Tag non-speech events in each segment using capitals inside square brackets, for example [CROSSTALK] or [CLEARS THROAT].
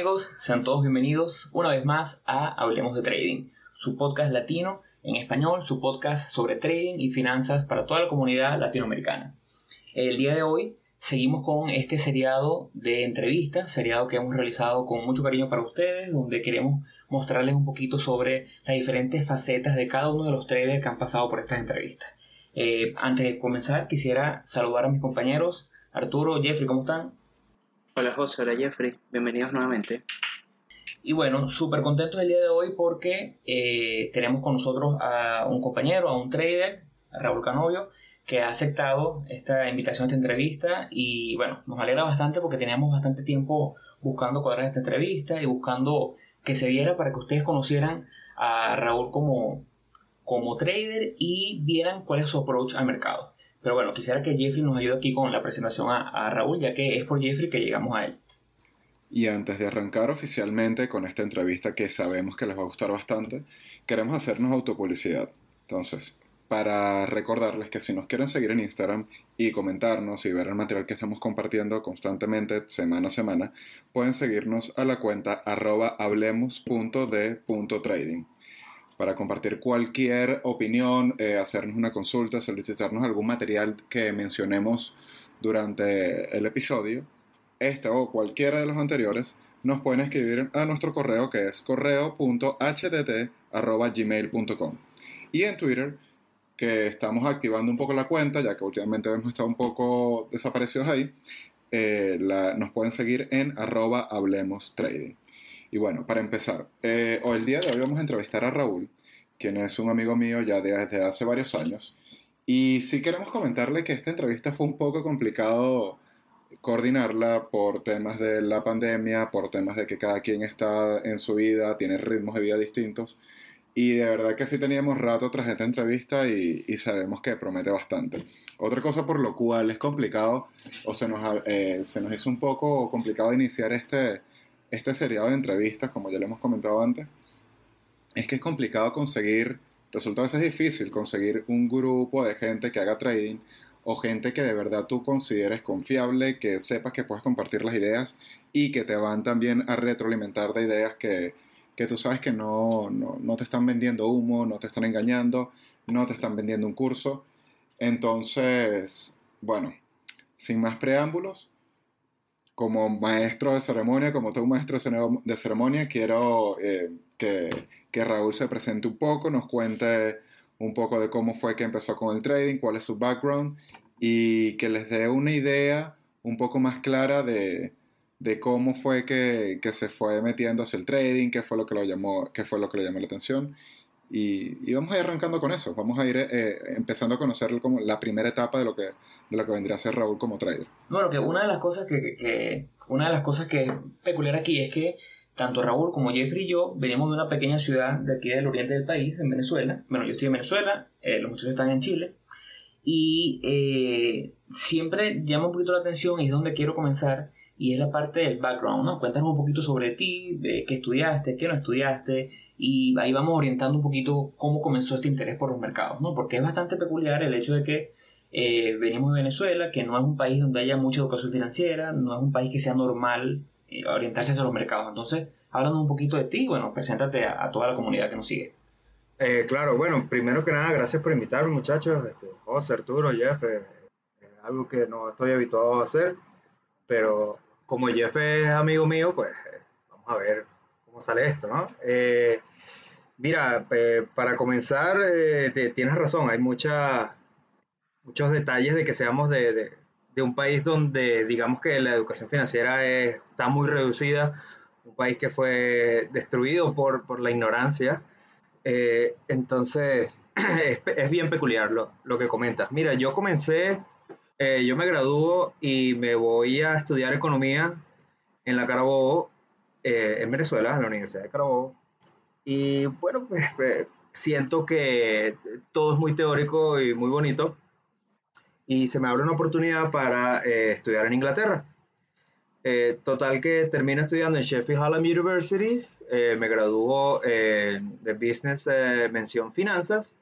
Hola, ¿qué tal amigos? Sean todos bienvenidos una vez más a Hablemos de Trading, su podcast latino en español, su podcast sobre trading y finanzas para toda la comunidad latinoamericana. El día de hoy seguimos con este seriado de entrevistas, seriado que hemos realizado con mucho cariño para ustedes, donde queremos mostrarles un poquito sobre las diferentes facetas de cada uno de los traders que han pasado por estas entrevistas. Eh, antes de comenzar, quisiera saludar a mis compañeros. Arturo, Jeffrey, ¿cómo están? Hola José, hola Jeffrey, bienvenidos nuevamente. Y bueno, súper contentos el día de hoy porque eh, tenemos con nosotros a un compañero, a un trader, Raúl Canovio, que ha aceptado esta invitación a esta entrevista y bueno, nos alegra bastante porque teníamos bastante tiempo buscando cuadrar esta entrevista y buscando que se diera para que ustedes conocieran a Raúl como, como trader y vieran cuál es su approach al mercado. Pero bueno, quisiera que Jeffrey nos ayude aquí con la presentación a, Raúl, ya que es por Jeffrey que llegamos a él. Y antes de arrancar oficialmente con esta entrevista que sabemos que les va a gustar bastante, queremos hacernos autopublicidad. Entonces, para recordarles que si nos quieren seguir en Instagram y comentarnos y ver el material que estamos compartiendo constantemente semana a semana, pueden seguirnos a la cuenta arroba hablemos.de.trading para compartir cualquier opinión, eh, hacernos una consulta, solicitarnos algún material que mencionemos durante el episodio, este o cualquiera de los anteriores, nos pueden escribir a nuestro correo que es correo.hdt.gmail.com y en Twitter que estamos activando un poco la cuenta, ya que últimamente hemos estado un poco desaparecidos ahí, eh, nos pueden seguir en arroba hablemos trading. Y bueno, para empezar, eh, hoy el día de hoy vamos a entrevistar a Raúl, quien es un amigo mío ya desde hace varios años. Y sí queremos comentarle que esta entrevista fue un poco complicado coordinarla por temas de la pandemia, por temas de que cada quien está en su vida, tiene ritmos de vida distintos. Y de verdad que sí teníamos rato tras esta entrevista y, sabemos que promete bastante. Otra cosa por lo cual es complicado, o se nos, eh, se nos hizo un poco complicado iniciar este, este seriado de entrevistas, como ya le hemos comentado antes, es que es complicado conseguir, resulta a veces difícil conseguir un grupo de gente que haga trading o gente que de verdad tú consideres confiable, que sepas que puedes compartir las ideas y que te van también a retroalimentar de ideas que, que tú sabes que no, no, no, te están vendiendo humo, no te están engañando, no te están vendiendo un curso. Entonces, bueno, sin más preámbulos, como maestro de ceremonia, como todo maestro de ceremonia, quiero eh, que, que, Raúl se presente un poco, nos cuente un poco de cómo fue que empezó con el trading, cuál es su background y que les dé una idea un poco más clara de, de cómo fue que, que, se fue metiendo hacia el trading, qué fue lo que, lo llamó, qué fue lo que le llamó la atención. Y, y vamos a ir arrancando con eso, vamos a ir eh, empezando a conocer como la primera etapa de lo que de lo que vendría a ser Raúl como trader. Bueno, que una de las cosas que, una de las cosas que es peculiar aquí es que tanto Raúl como Jeffrey y yo venimos de una pequeña ciudad de aquí del oriente del país, en Venezuela. Bueno, yo estoy en Venezuela, eh, los muchachos están en Chile. Y eh, siempre llama un poquito la atención y es donde quiero comenzar y es la parte del background, ¿no? Cuéntanos un poquito sobre ti, de qué estudiaste, qué no estudiaste y ahí vamos orientando un poquito cómo comenzó este interés por los mercados, ¿no? Porque es bastante peculiar el hecho de que eh, venimos de Venezuela, que no es un país donde haya mucha educación financiera, no es un país que sea normal eh, orientarse hacia los mercados. Entonces, háblanos un poquito de ti, bueno, preséntate a, toda la comunidad que nos sigue. Eh, claro, bueno, primero que nada, gracias por invitarme, muchachos. Este, José, Arturo, Jeff, algo que no estoy habituado a hacer, pero como Jeff es amigo mío, pues vamos a ver cómo sale esto, ¿no? mira, para comenzar, tienes razón, hay mucha muchos detalles de que seamos de, un país donde digamos que la educación financiera está muy reducida, un país que fue destruido por, la ignorancia. Eh, entonces, [CLEARS THROAT] es, bien peculiar lo, lo, que comentas. Mira, yo comencé, eh, yo me graduó y me voy a estudiar economía en la Carabobo, eh, en Venezuela, en la Universidad de Carabobo. Y bueno, pues siento que todo es muy teórico y muy bonito, y se me abre una oportunidad para eh, estudiar en Inglaterra. Eh, total que termino estudiando en Sheffield Hallam University, eh, me graduó de Business Mención Finanzas,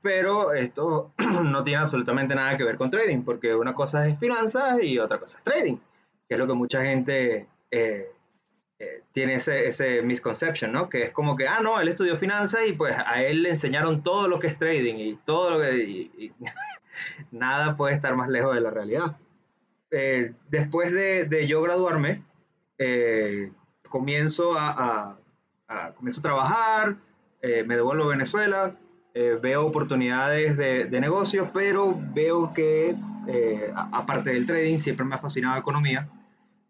pero esto [CLEARS THROAT] no tiene absolutamente nada que ver con trading, porque una cosa es finanzas y otra cosa es trading, que es lo que mucha gente eh, tiene ese, ese misconception, ¿no? Que es como que, ah, no, él estudió finanzas y pues a él le enseñaron todo lo que es trading y todo lo que... y- y [LAUGHS] nada puede estar más lejos de la realidad. Eh, después de, de yo graduarme, eh, comienzo a, a- a- comienzo a trabajar, eh, me devuelvo a Venezuela, eh, veo oportunidades de, de negocios, pero veo que, eh, aparte del trading, siempre me ha fascinado la economía.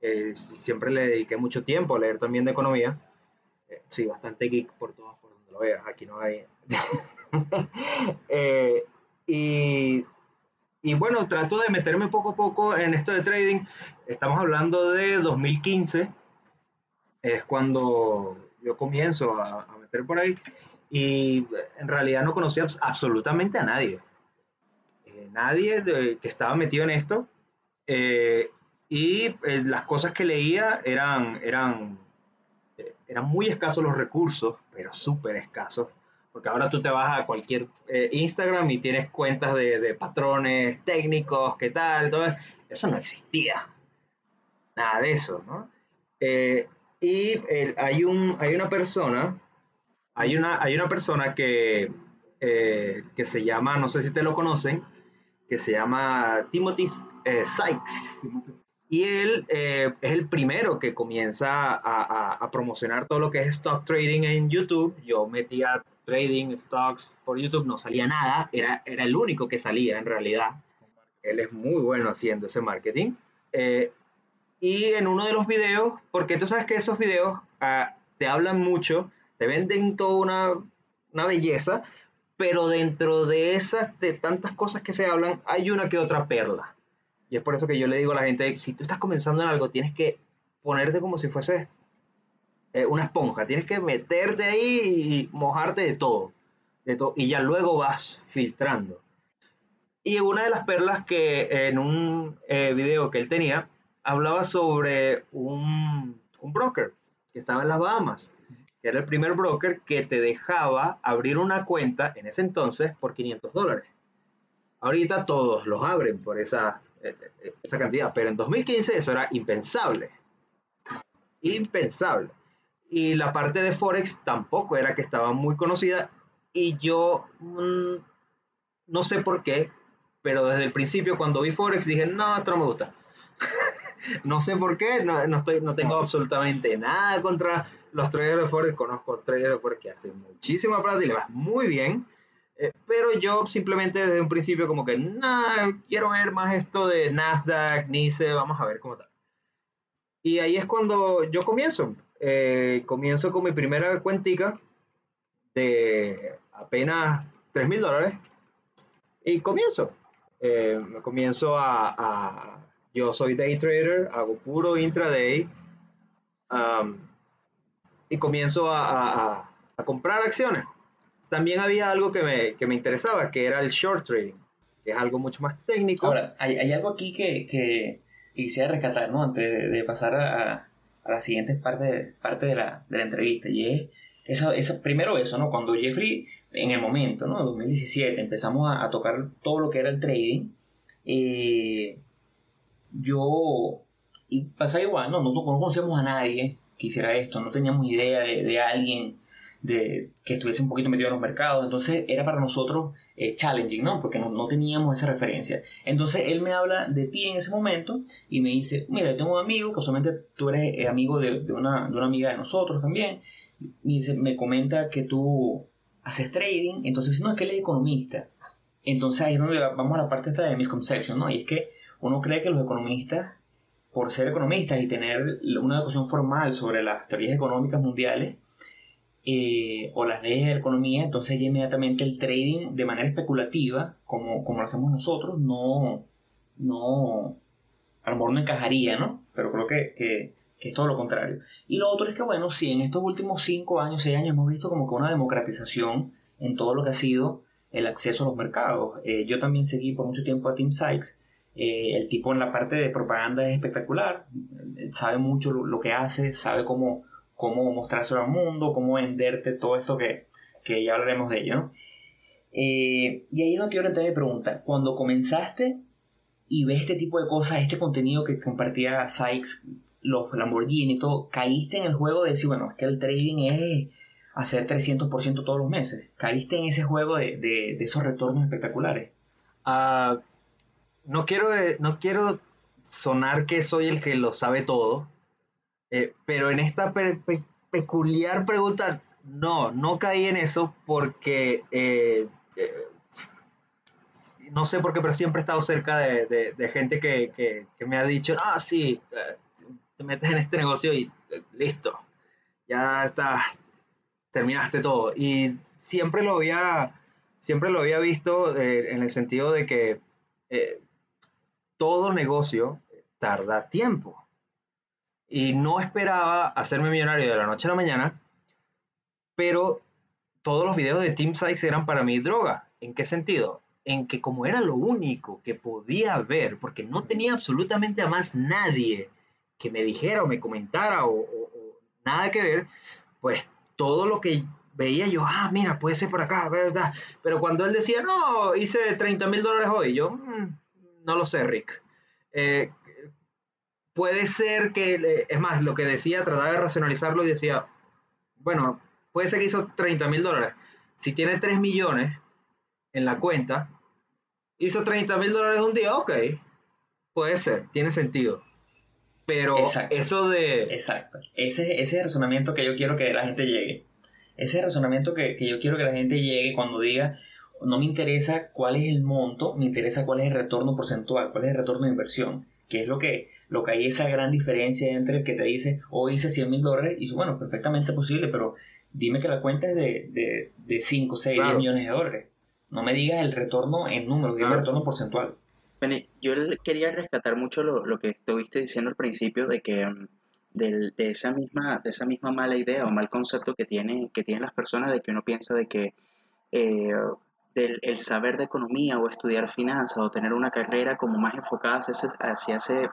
Eh, siempre le dediqué mucho tiempo a leer también de economía. Sí, bastante geek por todas por donde lo veas. Aquí no hay. [LAUGHS] Y, y bueno, trato de meterme poco a poco en esto de trading. Estamos hablando de 2015. Es cuando yo comienzo a, a meter por ahí. Y en realidad no conocía abs- absolutamente a nadie. Eh, nadie de- que estaba metido en esto. Eh, y eh, las cosas que leía eran, eran, eh, eran muy escasos los recursos, pero súper escasos. Porque ahora tú te vas a cualquier eh, Instagram y tienes cuentas de, de patrones técnicos, qué tal, todo eso. No existía. Nada de eso, ¿no? Eh, y eh, hay, un, hay una persona, hay una, hay una persona que, eh, que se llama, no sé si ustedes lo conocen, que se llama Timothy eh, Sykes. Y él eh, es el primero que comienza a, a- a promocionar todo lo que es stock trading en YouTube. Yo metía trading, stocks por YouTube, no salía nada, era, era el único que salía en realidad. Él es muy bueno haciendo ese marketing. Eh, y en uno de los videos, porque tú sabes que esos videos ah, te hablan mucho, te venden toda una, una belleza, pero dentro de esas, de tantas cosas que se hablan, hay una que otra perla. Y es por eso que yo le digo a la gente, si tú estás comenzando en algo, tienes que ponerte como si fuese eh, una esponja, tienes que meterte ahí y mojarte de todo, de todo, y ya luego vas filtrando. Y una de las perlas que en un eh, video que él tenía, hablaba sobre un, un broker que estaba en las Bahamas, que era el primer broker que te dejaba abrir una cuenta en ese entonces por 500 dólares. Ahorita todos los abren por esa, eh, eh, esa cantidad, pero en 2015 eso era impensable. Impensable. Y la parte de Forex tampoco era que estaba muy conocida y yo mm, no sé por qué, pero desde el principio cuando vi Forex dije, no, esto no me gusta. [LAUGHS] no sé por qué, no, no, estoy, no tengo absolutamente nada contra los traders de Forex, conozco traders de Forex que hacen muchísima plata y le va muy bien, eh, pero yo simplemente desde un principio como que, no, quiero ver más esto de Nasdaq, Nice, vamos a ver cómo está. Y ahí es cuando yo comienzo. Eh, comienzo con mi primera cuentica de apenas 3 mil dólares y comienzo. Eh, comienzo a, a- Yo soy day trader, hago puro intraday um, y comienzo a, a- a- comprar acciones. También había algo que me, que me interesaba, que era el short trading, que es algo mucho más técnico. Ahora, hay, hay algo aquí que, que quisiera rescatar, ¿no? Antes de, de pasar a, a la siguiente parte, parte de, la, de la entrevista. Y es, eso, primero eso, ¿no? Cuando Jeffrey, en el momento, ¿no? 2017, empezamos a, tocar todo lo que era el trading, yo, y pasa igual, ¿no? No, no conocíamos a nadie que hiciera esto, no teníamos idea de, de alguien de, que estuviese un poquito metido en los mercados, entonces era para nosotros eh, challenging, ¿no? Porque no, no teníamos esa referencia. Entonces él me habla de ti en ese momento y me dice, mira, yo tengo un amigo, casualmente tú eres eh, amigo de, de una, de una amiga de nosotros también, me, dice, me comenta que tú haces trading, entonces no, es que él es economista. Entonces ahí es donde vamos a la parte esta de misconception, ¿no? Y es que uno cree que los economistas, por ser economistas y tener una educación formal sobre las teorías económicas mundiales, eh, o las leyes de la economía, entonces ya inmediatamente el trading de manera especulativa, como, como lo hacemos nosotros, no, no, a lo mejor no encajaría, ¿no? Pero creo que, que, que es todo lo contrario. Y lo otro es que, bueno, sí, en estos últimos 5 años, 6 años hemos visto como que una democratización en todo lo que ha sido el acceso a los mercados. Eh, yo también seguí por mucho tiempo a Tim Sykes. Eh, el tipo en la parte de propaganda es espectacular, Él sabe mucho lo, lo que hace, sabe cómo cómo mostrárselo al mundo, cómo venderte todo esto que, que ya hablaremos de ello, ¿no? Eh, y ahí es donde quiero entrar pregunta. Cuando comenzaste y ves este tipo de cosas, este contenido que compartía Sykes, los Lamborghini y todo, caíste en el juego de decir, bueno, es que el trading es hacer 300% todos los meses. Caíste en ese juego de, de, esos retornos espectaculares. Ah, no, quiero, eh, no quiero sonar que soy el que lo sabe todo, eh, pero en esta peculiar pregunta, no, no caí en eso porque eh, no sé por qué, pero siempre he estado cerca de, gente que, me ha dicho, ah, sí, te metes en este negocio y listo, ya está, terminaste todo. Y siempre lo había, siempre lo había visto eh, en el sentido de que eh, todo negocio tarda tiempo. Y no esperaba hacerme millonario de la noche a la mañana, pero todos los videos de Team Sykes eran para mí droga. ¿En qué sentido? En que como era lo único que podía ver, porque no tenía absolutamente a más nadie que me dijera o me comentara o nada que ver, pues todo lo que veía yo, ah, mira, puede ser por acá, ¿verdad? Pero cuando él decía, no, hice 30 mil dólares hoy, yo, mm, no lo sé, Rick. Eh, puede ser que, es más, lo que decía, trataba de racionalizarlo y decía, bueno, puede ser que hizo 30 mil dólares. Si tiene 3 millones en la cuenta, hizo 30 mil dólares un día, ok, puede ser, tiene sentido. Pero eso de... Exacto. Ese, ese es el razonamiento que yo quiero que la gente llegue. Ese razonamiento que, yo quiero que la gente llegue cuando diga, no me interesa cuál es el monto, me interesa cuál es el retorno porcentual, cuál es el retorno de inversión. Que es lo que, lo que hay esa gran diferencia entre el que te dice, hoy hice 100 mil dólares, y bueno, perfectamente posible, pero dime que la cuenta es de, de, de 5, 6, 10 millones de dólares. No me digas el retorno en números, dime el retorno porcentual. Bueno, yo quería rescatar mucho lo, lo, que estuviste diciendo al principio de que mm, de, esa misma, de esa misma mala idea o mal concepto que, tienen que tienen las personas de que uno piensa de que eh, del, el saber de economía o estudiar finanzas o tener una carrera como más enfocada hacia ese, hacia ese,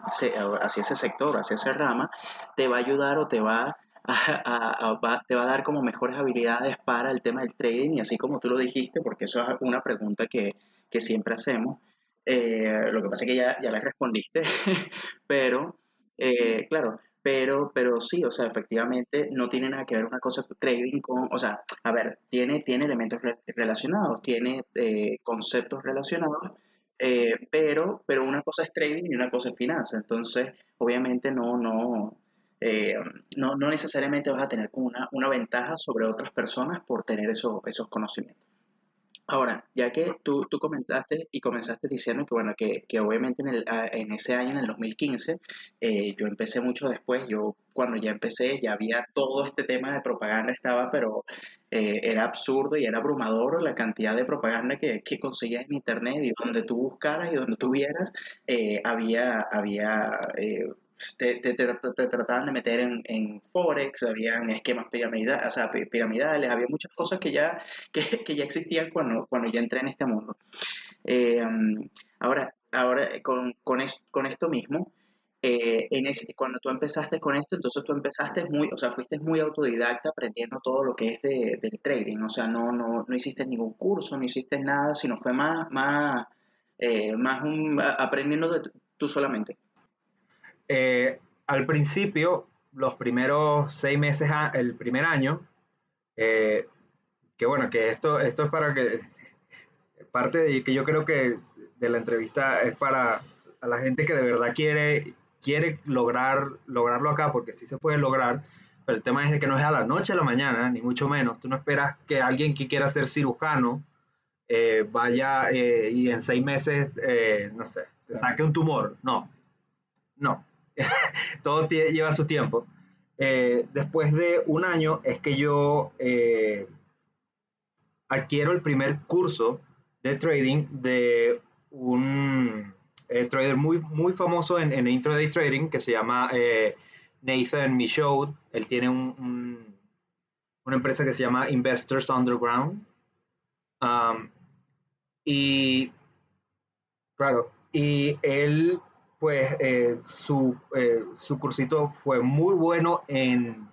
hacia ese sector, hacia esa rama, te va a ayudar o te va a, te va a dar como mejores habilidades para el tema del trading. Y así como tú lo dijiste, porque eso es una pregunta que, que siempre hacemos, eh, lo que pasa es que ya, ya la respondiste, [LAUGHS] pero eh, claro, pero, pero sí, o sea, efectivamente no tiene nada que ver una cosa trading con, o sea, a ver, tiene, tiene elementos relacionados, tiene eh, conceptos relacionados, pero, pero una cosa es trading y una cosa es finanzas, entonces obviamente no, no, no, no, necesariamente vas a tener una, una ventaja sobre otras personas por tener esos conocimientos. Ahora, ya que tú, tú comentaste y comenzaste diciendo que, bueno, que, que obviamente en, el, en, ese año, en el 2015, eh, yo empecé mucho después, yo cuando ya empecé ya había todo este tema de propaganda, estaba, pero eh, era absurdo y era abrumador la cantidad de propaganda que, que conseguías en internet y donde tú buscaras y donde tú vieras, eh, había, había te, te, trataban de meter en, en Forex, habían esquemas piramidales, o sea, piramidales, había muchas cosas que ya, [LAUGHS] que, que ya existían cuando, cuando yo entré en este mundo. Eh, ahora, ahora con, con, con esto mismo, eh, en ese, cuando tú empezaste con esto, entonces tú empezaste muy, o sea, fuiste muy autodidacta aprendiendo todo lo que es de, del trading, o sea, no, no, no hiciste ningún curso, no hiciste nada, sino fue más, más, eh, más un, aprendiendo de, tú solamente. Eh, al principio, los primeros seis meses, el primer año, eh, que bueno, que esto, esto es para que, parte de que yo creo que de la entrevista es para la gente que de verdad quiere, quiere lograr, lograrlo acá, porque sí se puede lograr, pero el tema es de que no es a la noche a la mañana, ni mucho menos. Tú no esperas que alguien que quiera ser cirujano eh, vaya y en seis meses, no sé, te saque un tumor. No, no. [LAUGHS] todo lleva su tiempo. Eh, después de un año es que yo eh, adquiero el primer curso de trading de un eh, trader muy, muy famoso en, en, intraday trading que se llama Nathan Michaud. Él tiene un, una empresa que se llama Investors Underground. Um, y claro, y él pues eh, su, eh, su, cursito fue muy bueno en,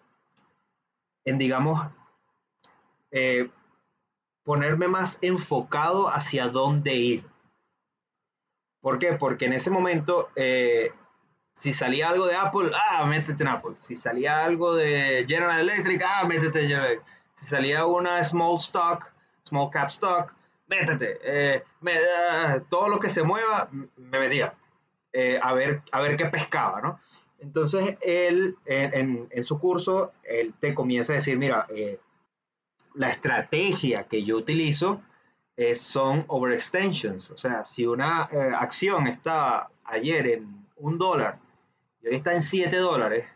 en digamos, eh, ponerme más enfocado hacia dónde ir. ¿Por qué? Porque en ese momento Si salía algo de Apple, ah, métete en Apple. Si salía algo de General Electric, ah, métete en General Electric. Si salía una small stock, small cap stock, métete. Ah, todo lo que se mueva, me metía. Eh, a, ver, a ver qué pescaba, ¿no? Entonces, él, en, en, su curso, él te comienza a decir, mira, eh, la estrategia que yo utilizo son overextensions. O sea, si una acción estaba ayer en un dólar y hoy está en 7 dólares,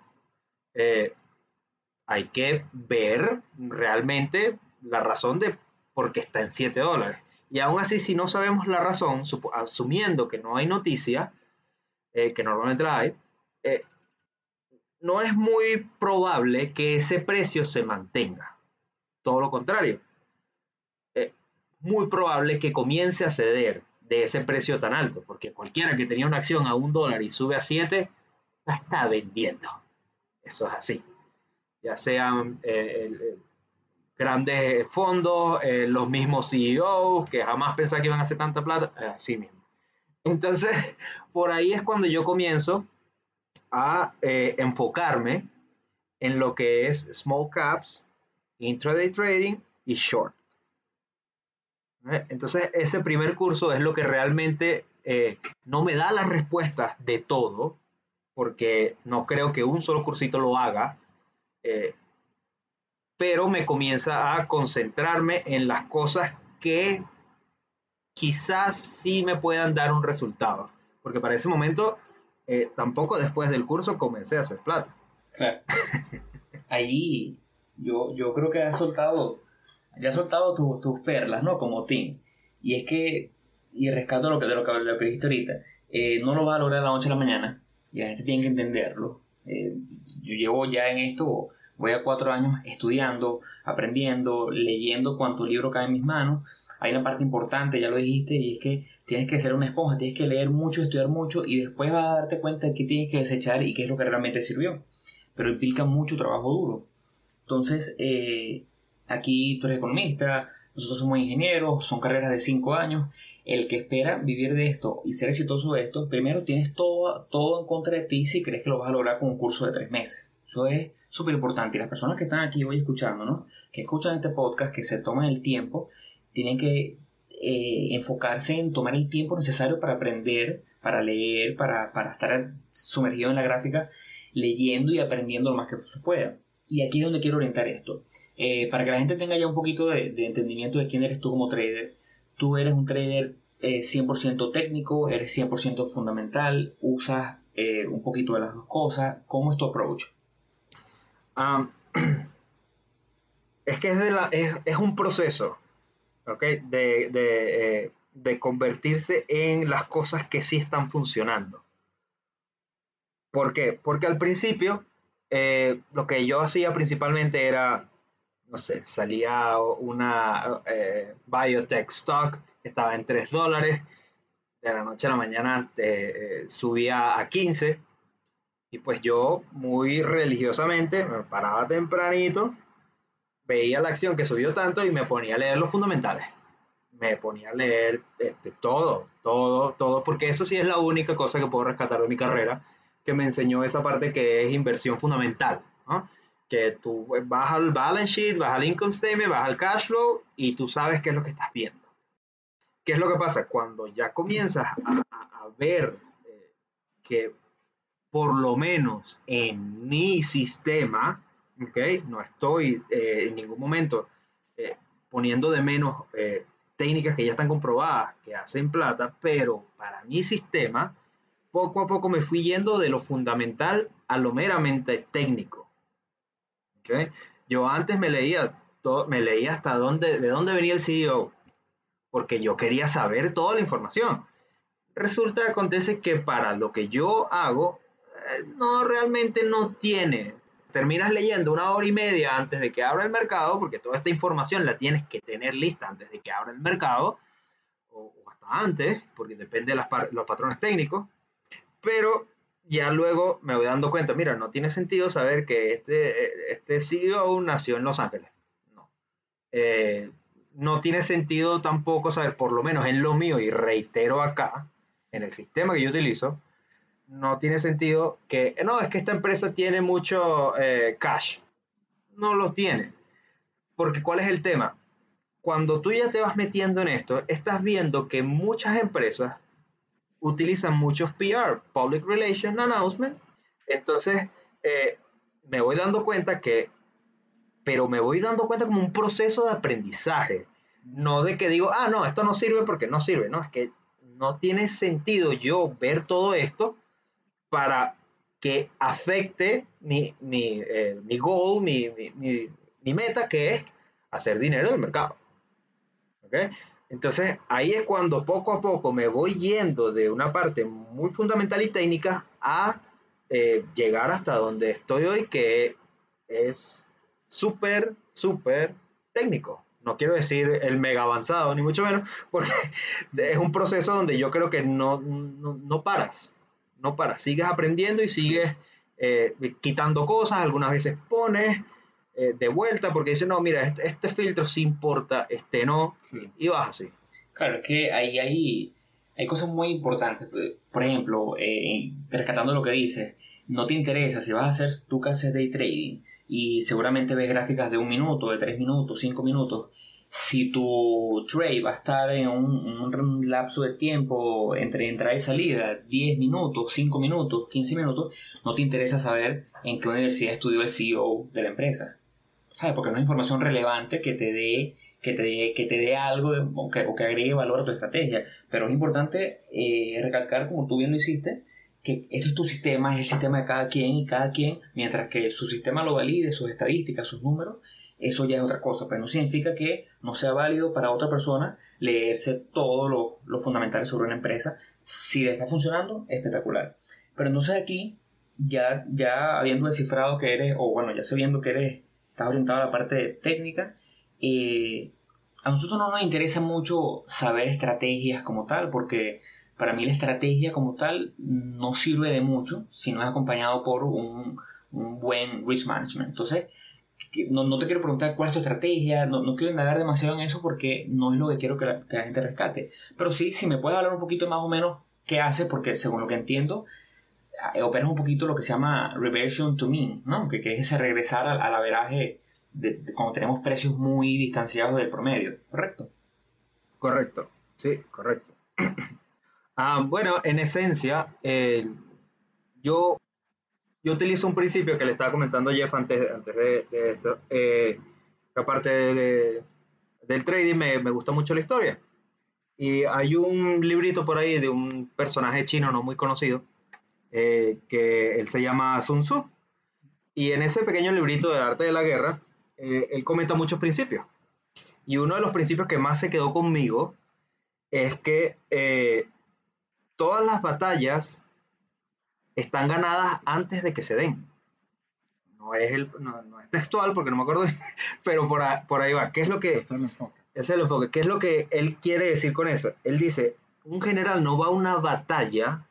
hay que ver realmente la razón de por qué está en 7 dólares. Y aún así, si no sabemos la razón, asumiendo que no hay noticia, eh, que normalmente la hay, eh, no es muy probable que ese precio se mantenga. Todo lo contrario. Es muy probable que comience a ceder de ese precio tan alto, porque cualquiera que tenía una acción a un dólar y sube a 7, la está vendiendo. Eso es así. Ya sean eh, grandes fondos, eh, los mismos CEOs que jamás pensaban que iban a hacer tanta plata, eh, así mismo. Entonces, [LAUGHS] por ahí es cuando yo comienzo a eh, enfocarme en lo que es small caps, intraday trading y short. Entonces, ese primer curso es lo que realmente no me da las respuestas de todo, porque no creo que un solo cursito lo haga pero me comienza a concentrarme en las cosas que quizás sí me puedan dar un resultado. Porque para ese momento, eh, tampoco después del curso comencé a hacer plata. Claro. Ahí yo, yo creo que has soltado, ya soltado tus perlas, ¿no? Como team. Y es que, y rescato lo que, de lo que, lo que dijiste ahorita, eh, no lo vas a lograr a la noche de la mañana. Y la gente tiene que entenderlo. Eh, yo llevo ya en esto Voy a cuatro años estudiando, aprendiendo, leyendo cuanto libro cae en mis manos. Hay una parte importante, ya lo dijiste, y es que tienes que ser una esponja, tienes que leer mucho, estudiar mucho y después vas a darte cuenta de qué tienes que desechar y qué es lo que realmente sirvió. Pero implica mucho trabajo duro. Entonces, eh, aquí tú eres economista, nosotros somos ingenieros, son carreras de cinco años. El que espera vivir de esto y ser exitoso de esto, primero tienes todo, todo en contra de ti si crees que lo vas a lograr con un curso de tres meses. Eso es súper importante. Y las personas que están aquí hoy escuchando, ¿no? Que escuchan este podcast, que se toman el tiempo, tienen que eh, enfocarse en tomar el tiempo necesario para aprender, para leer, para, estar sumergido en la gráfica, leyendo y aprendiendo lo más que se pueda. Y aquí es donde quiero orientar esto. Eh, para que la gente tenga ya un poquito de, entendimiento de quién eres tú como trader. Tú eres un trader 100% eh, técnico, eres 100% fundamental, usas un poquito de las dos cosas. ¿Cómo es tu approach? [CLEARS THROAT] es que es, de la, es, un proceso de, eh, de, convertirse en las cosas que sí están funcionando. ¿Por qué? Porque al principio eh, lo que yo hacía principalmente era, no sé, salía una eh, biotech stock estaba en 3 dólares, de la noche a la mañana subía a 15 y pues yo muy religiosamente me paraba tempranito, veía la acción que subió tanto y me ponía a leer los fundamentales. Me ponía a leer este, todo, todo, todo, porque eso sí es la única cosa que puedo rescatar de mi carrera, que me enseñó esa parte que es inversión fundamental. Que tú vas al balance sheet, vas al income statement, vas al cash flow y tú sabes qué es lo que estás viendo. ¿Qué es lo que pasa? Cuando ya comienzas a, ver eh, que por lo menos en mi sistema, ¿okay? no estoy eh, en ningún momento eh, poniendo de menos eh, técnicas que ya están comprobadas que hacen plata, pero para mi sistema, poco a poco me fui yendo de lo fundamental a lo meramente técnico. ¿okay? Yo antes me leía, me leía hasta dónde, de dónde venía el CEO, porque yo quería saber toda la información. Resulta, acontece que para lo que yo hago, no realmente no tiene. Terminas leyendo una hora y media antes de que abra el mercado, porque toda esta información la tienes que tener lista antes de que abra el mercado, o, hasta antes, porque depende de los patrones técnicos, pero ya luego me voy dando cuenta, mira, no tiene sentido saber que este, este CEO nació en Los Ángeles. No. Eh, no tiene sentido tampoco saber, por lo menos en lo mío, y reitero acá, en el sistema que yo utilizo, no tiene sentido que, no, es que esta empresa tiene mucho eh, cash. No lo tiene. Porque ¿cuál es el tema? Cuando tú ya te vas metiendo en esto, estás viendo que muchas empresas utilizan muchos PR, Public Relations Announcements. Entonces, eh, me voy dando cuenta que, pero me voy dando cuenta como un proceso de aprendizaje. No de que digo, ah, no, esto no sirve porque no sirve. No, es que no tiene sentido yo ver todo esto para que afecte mi, mi, eh, mi goal, mi, mi, meta, que es hacer dinero del mercado. ¿Okay? Entonces ahí es cuando poco a poco me voy yendo de una parte muy fundamental y técnica a eh, llegar hasta donde estoy hoy, que es súper, súper técnico. No quiero decir el mega avanzado, ni mucho menos, porque [LAUGHS] es un proceso donde yo creo que no, no, no paras, no paras, sigues aprendiendo y sigues eh, quitando cosas, algunas veces pones eh, de vuelta porque dices, no, mira, este, este, filtro sí importa, este no, y vas así. Claro, es que ahí hay, hay cosas muy importantes. Por ejemplo, eh, rescatando lo que dices, no te interesa si vas a hacer tu que haces day trading y seguramente ves gráficas de un minuto, de tres minutos, cinco minutos. Si tu trade va a estar en un, lapso de tiempo entre entrada y salida, 10 minutos, 5 minutos, 15 minutos, no te interesa saber en qué universidad estudió el CEO de la empresa. ¿Sabes? Porque no es información relevante que te dé que te dé, que te dé algo o, que, agregue valor a tu estrategia. Pero es importante eh, recalcar, como tú bien lo hiciste, que esto es tu sistema, es el sistema de cada quien y cada quien, mientras que su sistema lo valide, sus estadísticas, sus números, eso ya es otra cosa, pero no significa que no sea válido para otra persona leerse todo lo, lo fundamental sobre una empresa. Si está funcionando, espectacular. Pero entonces aquí, ya, ya habiendo descifrado que eres, o bueno, ya sabiendo que eres, estás orientado a la parte técnica, eh, a nosotros no nos interesa mucho saber estrategias como tal, porque para mí la estrategia como tal no sirve de mucho si no es acompañado por un, buen risk management. Entonces, no, te quiero preguntar cuál es tu estrategia, no, quiero indagar demasiado en eso porque no es lo que quiero que la, gente rescate. Pero sí, si me puedes hablar un poquito más o menos qué hace, porque según lo que entiendo, eh, operas un poquito lo que se llama reversion to mean, ¿no? que, es ese regresar al, al averaje de, cuando tenemos precios muy distanciados del promedio, ¿correcto? Correcto, sí, correcto. [CLEARS THROAT] Ah, bueno, en esencia, eh, yo, yo utilizo un principio que le estaba comentando Jeff antes, antes de, esto, eh, aparte de, del trading me, me, gusta mucho la historia. Y hay un librito por ahí de un personaje chino no muy conocido, eh, que él se llama Sun Tzu. Y en ese pequeño librito del arte de la guerra, él comenta muchos principios. Y uno de los principios que más se quedó conmigo es que todas las batallas están ganadas antes de que se den. No es, el, no, es textual porque no me acuerdo, [LAUGHS] pero por, por ahí va. ¿Qué es lo que... Es el enfoque. Es el enfoque. ¿Qué es lo que él quiere decir con eso? Él dice, un general no va a una batalla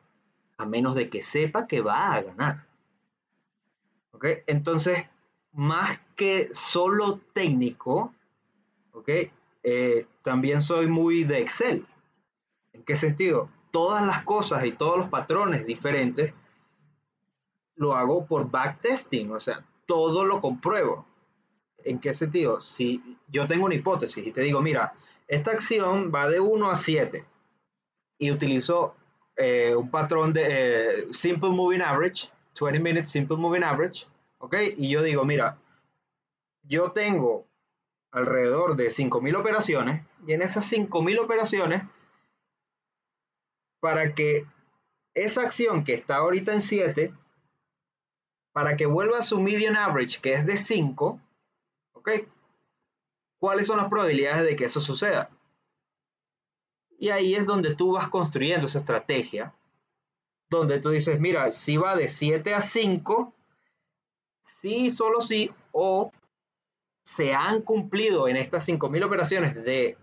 a menos de que sepa que va a ganar. ¿Ok? Entonces, más que solo técnico, ¿ok? Eh, también soy muy de Excel. ¿En qué sentido? todas las cosas y todos los patrones diferentes, lo hago por backtesting, o sea, todo lo compruebo. ¿En qué sentido? Si yo tengo una hipótesis y te digo, mira, esta acción va de 1 a 7 y utilizo eh, un patrón de eh, Simple Moving Average, 20 Minutes Simple Moving Average, ¿ok? Y yo digo, mira, yo tengo alrededor de 5.000 operaciones y en esas 5.000 operaciones para que esa acción que está ahorita en 7, para que vuelva a su median average, que es de 5, ¿ok? ¿Cuáles son las probabilidades de que eso suceda? Y ahí es donde tú vas construyendo esa estrategia, donde tú dices, mira, si va de 7 a 5, sí, solo sí, o se han cumplido en estas 5.000 operaciones de,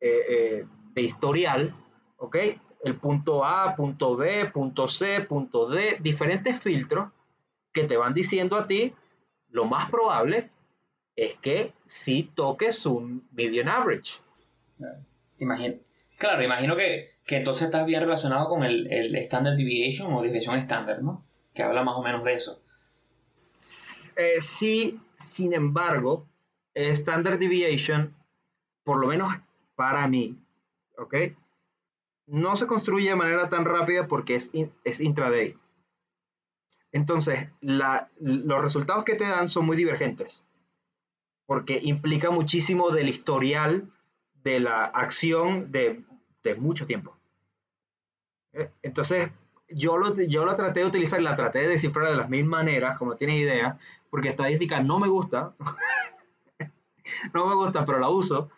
eh, eh, de historial, ¿ok? el punto A, punto B, punto C, punto D, diferentes filtros que te van diciendo a ti, lo más probable es que si toques un median average. Imagínate. Claro, imagino que, que entonces estás bien relacionado con el, el Standard Deviation o desviación estándar, ¿no? Que habla más o menos de eso. Eh, sí, sin embargo, Standard Deviation, por lo menos para mí, ¿ok? No se construye de manera tan rápida porque es, es intraday. Entonces, los resultados que te dan son muy divergentes, porque implica muchísimo del historial de la acción de, mucho tiempo. ¿Eh? Entonces, yo lo, yo lo traté de utilizar y la traté de descifrar de las mil maneras, como tienes idea, porque estadística no me gusta, [LAUGHS] no me gusta, pero la uso.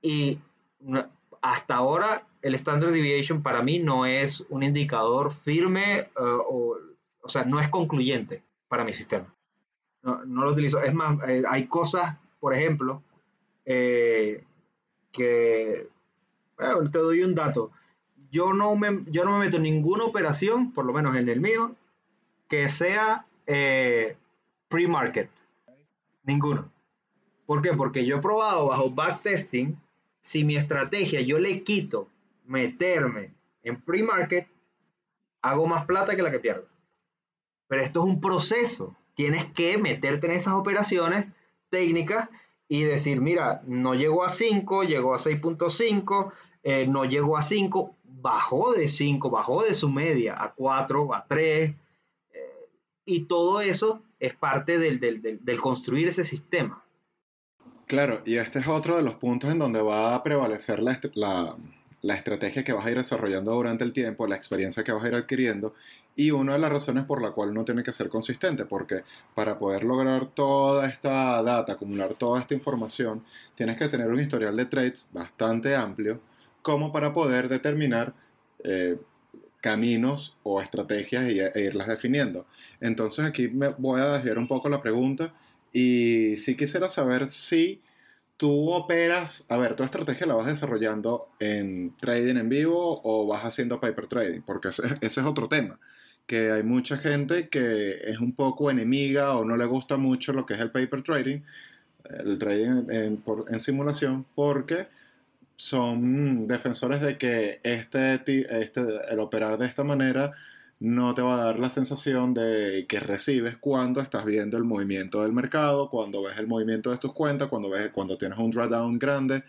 Y hasta ahora el Standard Deviation para mí no es un indicador firme eh, o, o sea, no es concluyente para mi sistema. No, no lo utilizo. Es más, eh, hay cosas, por ejemplo, eh, que, bueno, te doy un dato. Yo no, me, yo no me meto en ninguna operación, por lo menos en el mío, que sea pre-market. Ninguno. ¿Por qué? Porque yo he probado bajo backtesting, si mi estrategia yo le quito meterme en pre-market, hago más plata que la que pierdo. Pero esto es un proceso. Tienes que meterte en esas operaciones técnicas y decir, mira, no llegó a 5, llegó a 6.5, eh, no llegó a 5, bajó de 5, bajó de su media a 4, a 3. Eh, y todo eso es parte del, del, del construir ese sistema. Claro, y este es otro de los puntos en donde va a prevalecer la, la, estrategia que vas a ir desarrollando durante el tiempo, la experiencia que vas a ir adquiriendo y una de las razones por la cual uno tiene que ser consistente, porque para poder lograr toda esta data, acumular toda esta información, tienes que tener un historial de trades bastante amplio como para poder determinar eh, caminos o estrategias e irlas definiendo. Entonces aquí me voy a desviar un poco la pregunta y sí quisiera saber si tú operas, a ver, tu estrategia la vas desarrollando en trading en vivo o vas haciendo paper trading, porque ese, es otro tema, que hay mucha gente que es un poco enemiga o no le gusta mucho lo que es el paper trading, el trading en, simulación, porque son defensores de que este, este, el operar de esta manera no te va a dar la sensación de que recibes cuando estás viendo el movimiento del mercado, cuando ves el movimiento de tus cuentas, cuando, ves, cuando tienes un drawdown grande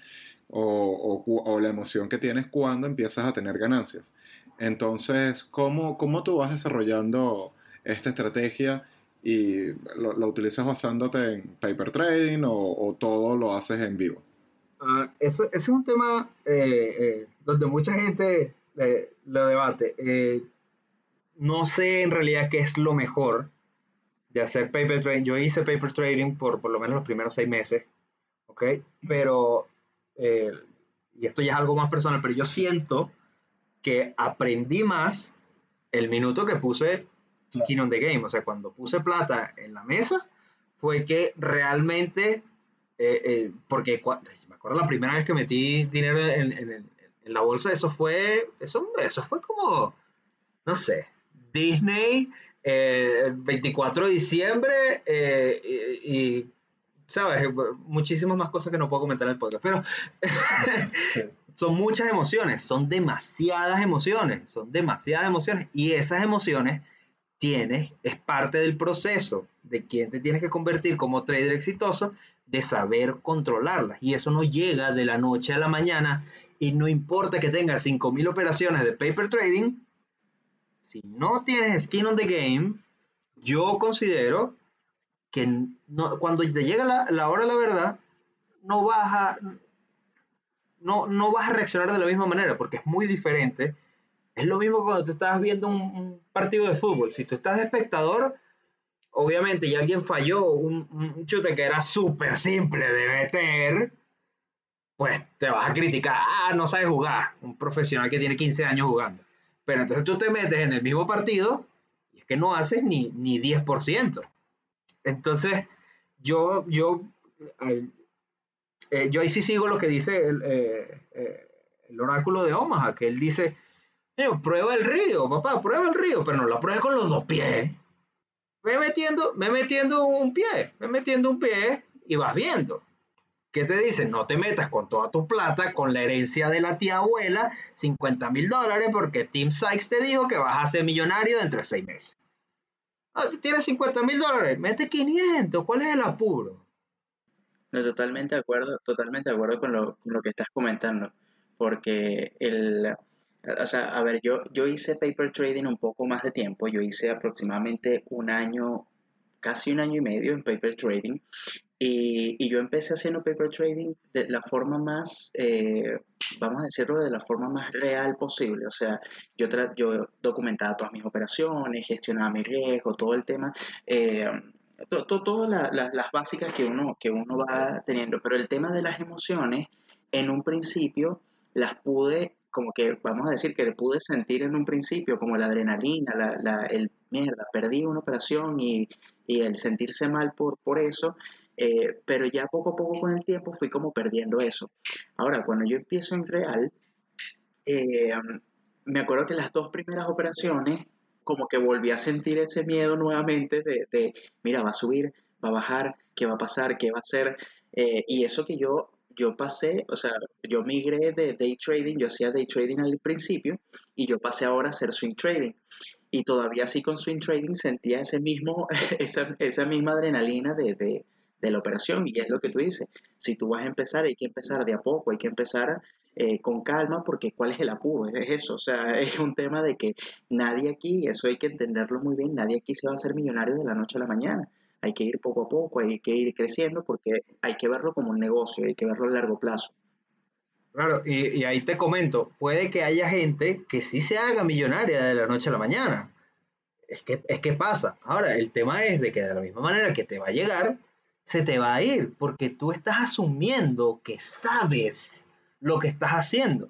o, o, la emoción que tienes cuando empiezas a tener ganancias. Entonces, ¿cómo, cómo tú vas desarrollando esta estrategia y lo, utilizas basándote en paper trading o, todo lo haces en vivo? Uh, eso, es un tema eh, eh, donde mucha gente eh, lo debate no sé en realidad qué es lo mejor de hacer paper trading. Yo hice paper trading por por lo menos los primeros seis meses, ¿ok? Pero, eh, y esto ya es algo más personal, pero yo siento que aprendí más el minuto que puse skin on the game. O sea, cuando puse plata en la mesa, fue que realmente, eh, eh, porque me acuerdo la primera vez que metí dinero en, en, la bolsa, eso fue, eso, eso fue como, no sé, Disney, el 24 de diciembre eh, y, ¿sabes? Muchísimas más cosas que no puedo comentar en el podcast, pero [LAUGHS] son muchas emociones, son demasiadas emociones, son demasiadas emociones y esas emociones tienes, es parte del proceso de quién te tienes que convertir como trader exitoso, de saber controlarlas. Y eso no llega de la noche a la mañana y no importa que tengas 5.000 operaciones de paper trading, si no tienes skin on the game, yo considero que no, cuando te llega la, hora de la verdad, no vas a no, no vas a reaccionar de la misma manera, porque es muy diferente. Es lo mismo cuando tú estás viendo un, partido de fútbol. Si tú estás de espectador, obviamente, y alguien falló un, un chute que era súper simple de meter, pues te vas a criticar, ah, no sabes jugar. Un profesional que tiene 15 años jugando. Pero entonces tú te metes en el mismo partido y es que no haces ni, ni 10%. Entonces, yo, yo, eh, yo ahí sí sigo lo que dice el, eh, eh, oráculo de Omaha, que él dice, prueba el río, papá, prueba el río, pero no lo pruebes con los dos pies. Ve metiendo, ve metiendo un pie, ve metiendo un pie y vas viendo. ¿Qué te dicen? No te metas con toda tu plata, con la herencia de la tía abuela, 50 mil dólares, porque Tim Sykes te dijo que vas a ser millonario dentro de seis meses. Ah, tienes 50 mil dólares, mete 500, ¿cuál es el apuro? No, totalmente de acuerdo, totalmente de acuerdo con lo, con lo que estás comentando, porque el, o sea, a ver, yo, yo hice paper trading un poco más de tiempo, yo hice aproximadamente un año, casi un año y medio en paper trading, y, y yo empecé haciendo paper trading de la forma más, eh, vamos a decirlo, de la forma más real posible. O sea, yo, tra- yo documentaba todas mis operaciones, gestionaba mi riesgo, todo el tema, eh, to- to- todas la- la- las básicas que uno, que uno va teniendo. Pero el tema de las emociones, en un principio, las pude, como que, vamos a decir, que pude sentir en un principio, como la adrenalina, la, la- el mierda, perdí una operación y, y el sentirse mal por, por eso. Eh, pero ya poco a poco con el tiempo fui como perdiendo eso. Ahora, cuando yo empiezo en real, eh, me acuerdo que las dos primeras operaciones, como que volví a sentir ese miedo nuevamente de, mira, va a subir, va a bajar, qué va a pasar, qué va a hacer. Eh, y eso que yo, yo pasé, o sea, yo migré de day trading, yo hacía day trading al principio y yo pasé ahora a hacer swing trading. Y todavía así con swing trading sentía ese mismo, [LAUGHS] esa, esa misma adrenalina de, de la operación. Y es lo que tú dices, si tú vas a empezar, hay que empezar de a poco, hay que empezar eh, con calma, porque ¿cuál es el apuro? Es, es eso, o sea, [LAUGHS] es un tema de que nadie aquí, eso hay que entenderlo muy bien, nadie aquí se va a hacer millonario de la noche a la mañana. Hay que ir poco a poco, hay que ir creciendo porque hay que verlo como un negocio, hay que verlo a largo plazo. Claro, y, y ahí te comento, puede que haya gente que sí se haga millonaria de la noche a la mañana. Es que, es que pasa. Ahora, el tema es de que de la misma manera que te va a llegar, se te va a ir, porque tú estás asumiendo que sabes lo que estás haciendo.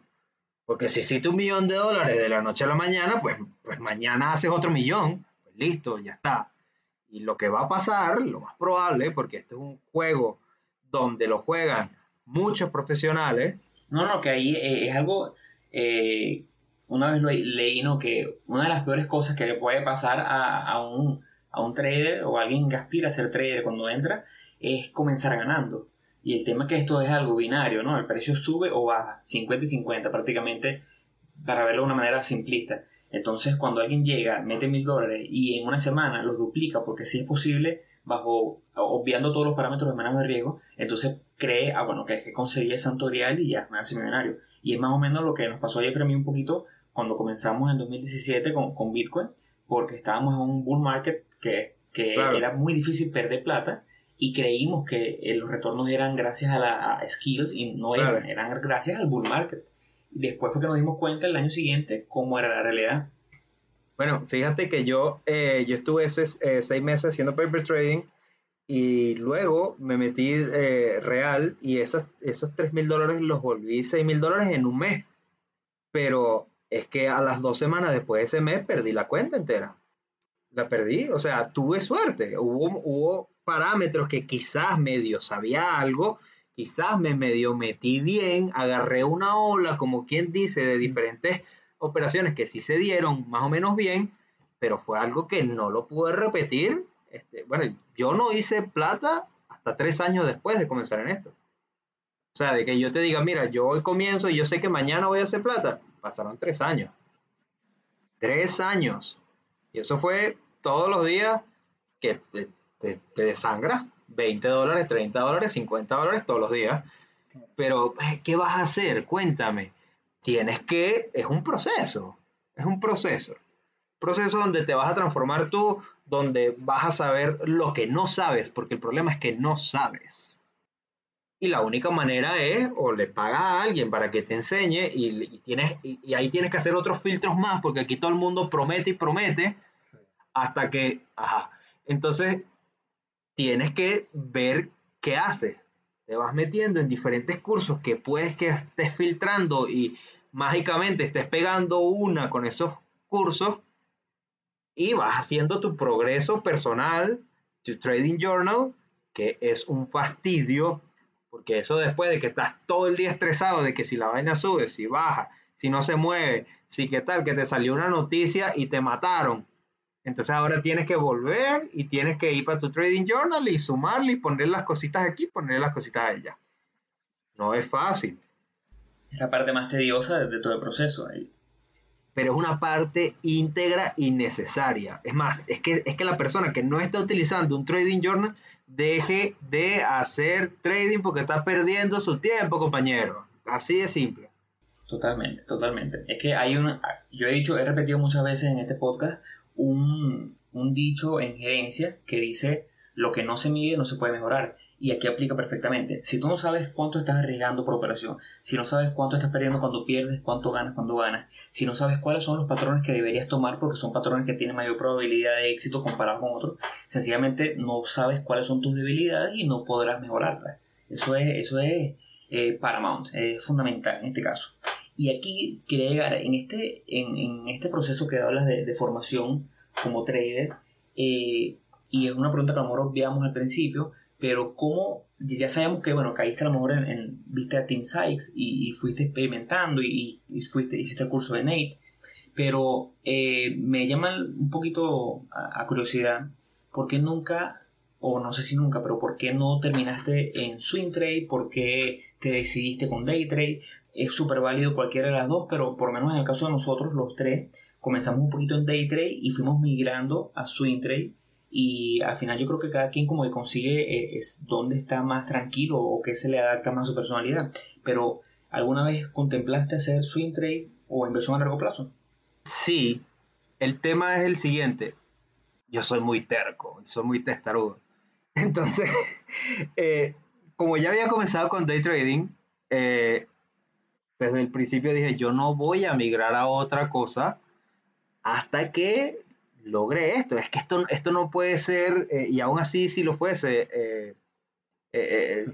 Porque si hiciste un millón de dólares de la noche a la mañana, pues, pues mañana haces otro millón. Pues listo, ya está. Y lo que va a pasar, lo más probable, porque este es un juego donde lo juegan muchos profesionales, No, no, que ahí eh, es algo. eh, una vez leí, ¿no? Que una de las peores cosas que le puede pasar a, a un, a un trader o alguien que aspira a ser trader cuando entra es comenzar ganando. Y el tema es que esto es algo binario, ¿no? El precio sube o baja, 50 y 50 prácticamente, para verlo de una manera simplista. Entonces, cuando alguien llega, mete mil dólares y en una semana los duplica, porque si es posible, bajo obviando todos los parámetros de manejo de riesgo, entonces cree, ah, bueno, que es que conseguí el santo grial y ya me hace millonario. Y es más o menos lo que nos pasó ayer a mí un poquito cuando comenzamos en 2017 con, con Bitcoin, porque estábamos en un bull market que, que Claro. era muy difícil perder plata y creímos que eh, los retornos eran gracias a la a skills y no eran, Claro. eran gracias al bull market. Después fue que nos dimos cuenta el año siguiente cómo era la realidad. Bueno, fíjate que yo, eh, yo estuve ese, eh, seis meses haciendo paper trading y luego me metí eh, real y esos, esos 3 mil dólares los volví 6 mil dólares en un mes. Pero es que a las dos semanas después de ese mes perdí la cuenta entera. La perdí, o sea, tuve suerte. Hubo, hubo parámetros que quizás medio sabía algo, quizás me medio metí bien, agarré una ola, como quien dice, de diferentes operaciones que sí se dieron más o menos bien, pero fue algo que no lo pude repetir. Este, bueno, yo no hice plata hasta tres años después de comenzar en esto. O sea, de que yo te diga, mira, yo hoy comienzo y yo sé que mañana voy a hacer plata. Pasaron tres años. Tres años. Y eso fue todos los días que te, desangras. 20 dólares, 30 dólares, 50 dólares todos los días. Pero, eh, ¿qué vas a hacer? Cuéntame tienes que, es un proceso, es un proceso. Proceso donde te vas a transformar tú, donde vas a saber lo que no sabes, porque el problema es que no sabes. Y la única manera es o le pagas a alguien para que te enseñe y, y tienes, y, y ahí tienes que hacer otros filtros más, porque aquí todo el mundo promete y promete hasta que, ajá. Entonces, tienes que ver qué hace te vas metiendo en diferentes cursos que puedes que estés filtrando y mágicamente estés pegando una con esos cursos y vas haciendo tu progreso personal, tu trading journal, que es un fastidio, porque eso después de que estás todo el día estresado de que si la vaina sube, si baja, si no se mueve, si qué tal, que te salió una noticia y te mataron. Entonces ahora tienes que volver y tienes que ir para tu trading journal y sumarle y poner las cositas aquí, poner las cositas allá. No es fácil. Es la parte más tediosa de, todo el proceso. Ahí. Pero es una parte íntegra y necesaria. Es más, es que, es que la persona que no está utilizando un trading journal deje de hacer trading porque está perdiendo su tiempo, compañero. Así de simple. Totalmente, totalmente. Es que hay una, yo he dicho, he repetido muchas veces en este podcast un, un dicho en gerencia que dice, lo que no se mide no se puede mejorar. Y aquí aplica perfectamente. Si tú no sabes cuánto estás arriesgando por operación, si no sabes cuánto estás perdiendo cuando pierdes, cuánto ganas cuando ganas, si no sabes cuáles son los patrones que deberías tomar porque son patrones que tienen mayor probabilidad de éxito comparado con otros, sencillamente no sabes cuáles son tus debilidades y no podrás mejorarlas. Eso es, eso es eh, paramount, es fundamental en este caso. Y aquí quería llegar en este, en, este proceso que hablas de, de formación como trader, eh, y es una pregunta que a lo mejor obviamos al principio, pero cómo, ya sabemos que, bueno, caíste a lo mejor en, viste a Team Sykes y, fuiste experimentando y, fuiste, hiciste el curso de Nate, pero eh, me llama un poquito a, curiosidad, ¿por qué nunca, o no sé si nunca, pero por qué no terminaste en Swing Trade? ¿Por qué te decidiste con Day Trade? Es súper válido cualquiera de las dos, pero por lo menos en el caso de nosotros, los tres, comenzamos un poquito en Day Trade y fuimos migrando a Swing Trade y al final yo creo que cada quien como que consigue eh, es donde está más tranquilo o que se le adapta más a su personalidad. Pero ¿alguna vez contemplaste hacer swing trade o inversión a largo plazo? Sí, el tema es el siguiente. Yo soy muy terco, soy muy testarudo. [LAUGHS] Entonces, [LAUGHS] eh, como ya había comenzado con day trading, eh, desde el principio dije, yo no voy a migrar a otra cosa hasta que logré esto. Es que esto, esto no puede ser, eh, y aún así si lo fuese, eh, eh,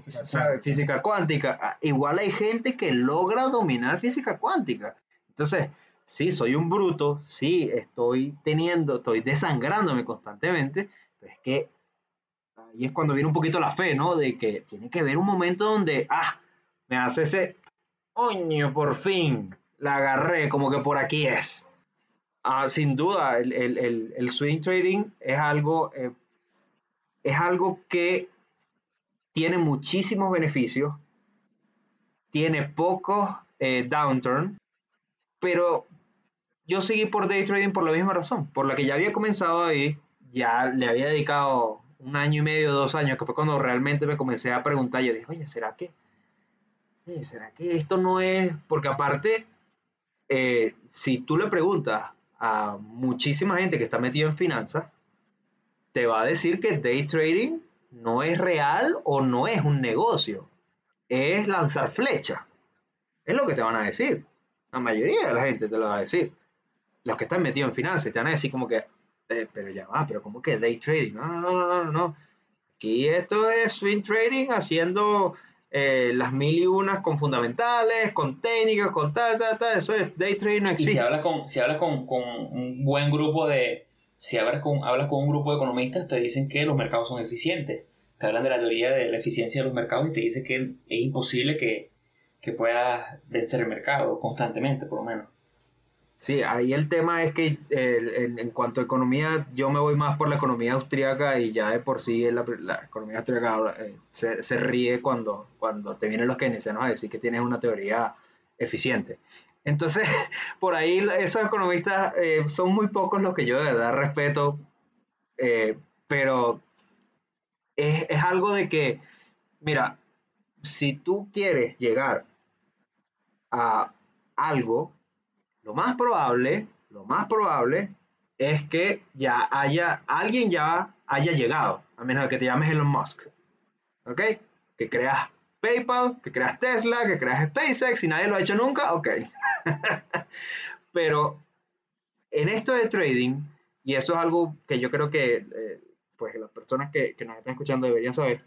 física cuántica. Ah, igual hay gente que logra dominar física cuántica. Entonces, sí, soy un bruto, sí, estoy teniendo, estoy desangrándome constantemente, pero es que ahí es cuando viene un poquito la fe, ¿no? De que tiene que haber un momento donde, ah, me hace ese, coño, por fin, la agarré, como que por aquí es. Ah, sin duda, el, swing trading es algo, eh, es algo que tiene muchísimos beneficios, tiene pocos eh, downturn, pero yo seguí por day trading por la misma razón, por la que ya había comenzado ahí, ya le había dedicado un año y medio, dos años, que fue cuando realmente me comencé a preguntar, yo dije, oye, ¿será que? ¿Será que esto no es? Porque aparte, eh, si tú le preguntas a muchísima gente que está metida en finanzas, te va a decir que day trading no es real o no es un negocio. Es lanzar flecha. Es lo que te van a decir. La mayoría de la gente te lo va a decir. Los que están metidos en finanzas te van a decir como que, eh, pero ya va, pero como que day trading. No, no, no, no, no. Aquí esto es swing trading haciendo eh, las mil y unas con fundamentales, con técnicas, con tal, tal, tal, eso es day trading no existe. Y si hablas con, si hablas con, con un buen grupo de, si hablas con, hablas con un grupo de economistas, te dicen que los mercados son eficientes. Te hablan de la teoría de la eficiencia de los mercados y te dicen que es imposible que, que puedas vencer el mercado constantemente, por lo menos. Sí, ahí el tema es que en, cuanto a economía, yo me voy más por la economía austríaca y ya de por sí la, economía austríaca eh, se, ríe cuando, cuando te vienen los keynesianos a decir que tienes una teoría eficiente. Entonces, [LAUGHS] por ahí esos economistas eh, son muy pocos los que yo de verdad respeto, eh, pero es, es algo de que, mira, si tú quieres llegar a algo, lo más probable, lo más probable es que ya haya, alguien ya haya llegado, a menos de que te llames Elon Musk. ¿Ok? Que creas PayPal, que creas Tesla, que creas SpaceX y nadie lo ha hecho nunca, ok. [LAUGHS] Pero en esto de trading, y eso es algo que yo creo que eh, pues las personas que, que, nos están escuchando deberían saber,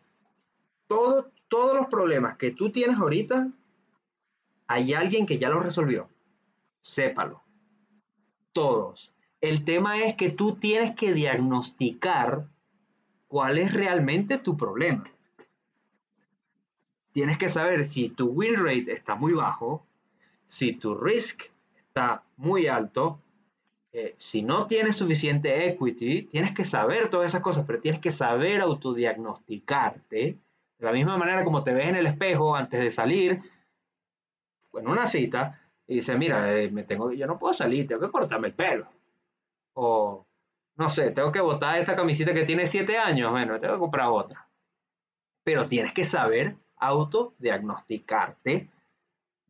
todo, todos los problemas que tú tienes ahorita, hay alguien que ya los resolvió sépalo. Todos. El tema es que tú tienes que diagnosticar cuál es realmente tu problema. Tienes que saber si tu win rate está muy bajo, si tu risk está muy alto, eh, si no tienes suficiente equity, tienes que saber todas esas cosas, pero tienes que saber autodiagnosticarte. De la misma manera como te ves en el espejo antes de salir, en una cita, y dices, mira, eh, me tengo, yo no puedo salir, tengo que cortarme el pelo. O, no sé, tengo que botar esta camiseta que tiene siete años, bueno, tengo que comprar otra. Pero tienes que saber autodiagnosticarte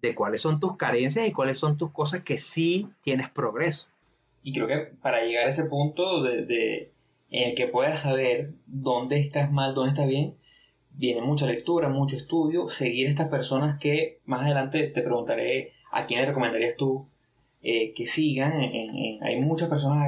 de cuáles son tus carencias y cuáles son tus cosas que sí tienes progreso. Y creo que para llegar a ese punto de, de en el que puedas saber dónde estás mal, dónde estás bien, viene mucha lectura, mucho estudio, seguir estas personas que más adelante te preguntaré a quién le recomendarías tú eh, que sigan. hay muchas personas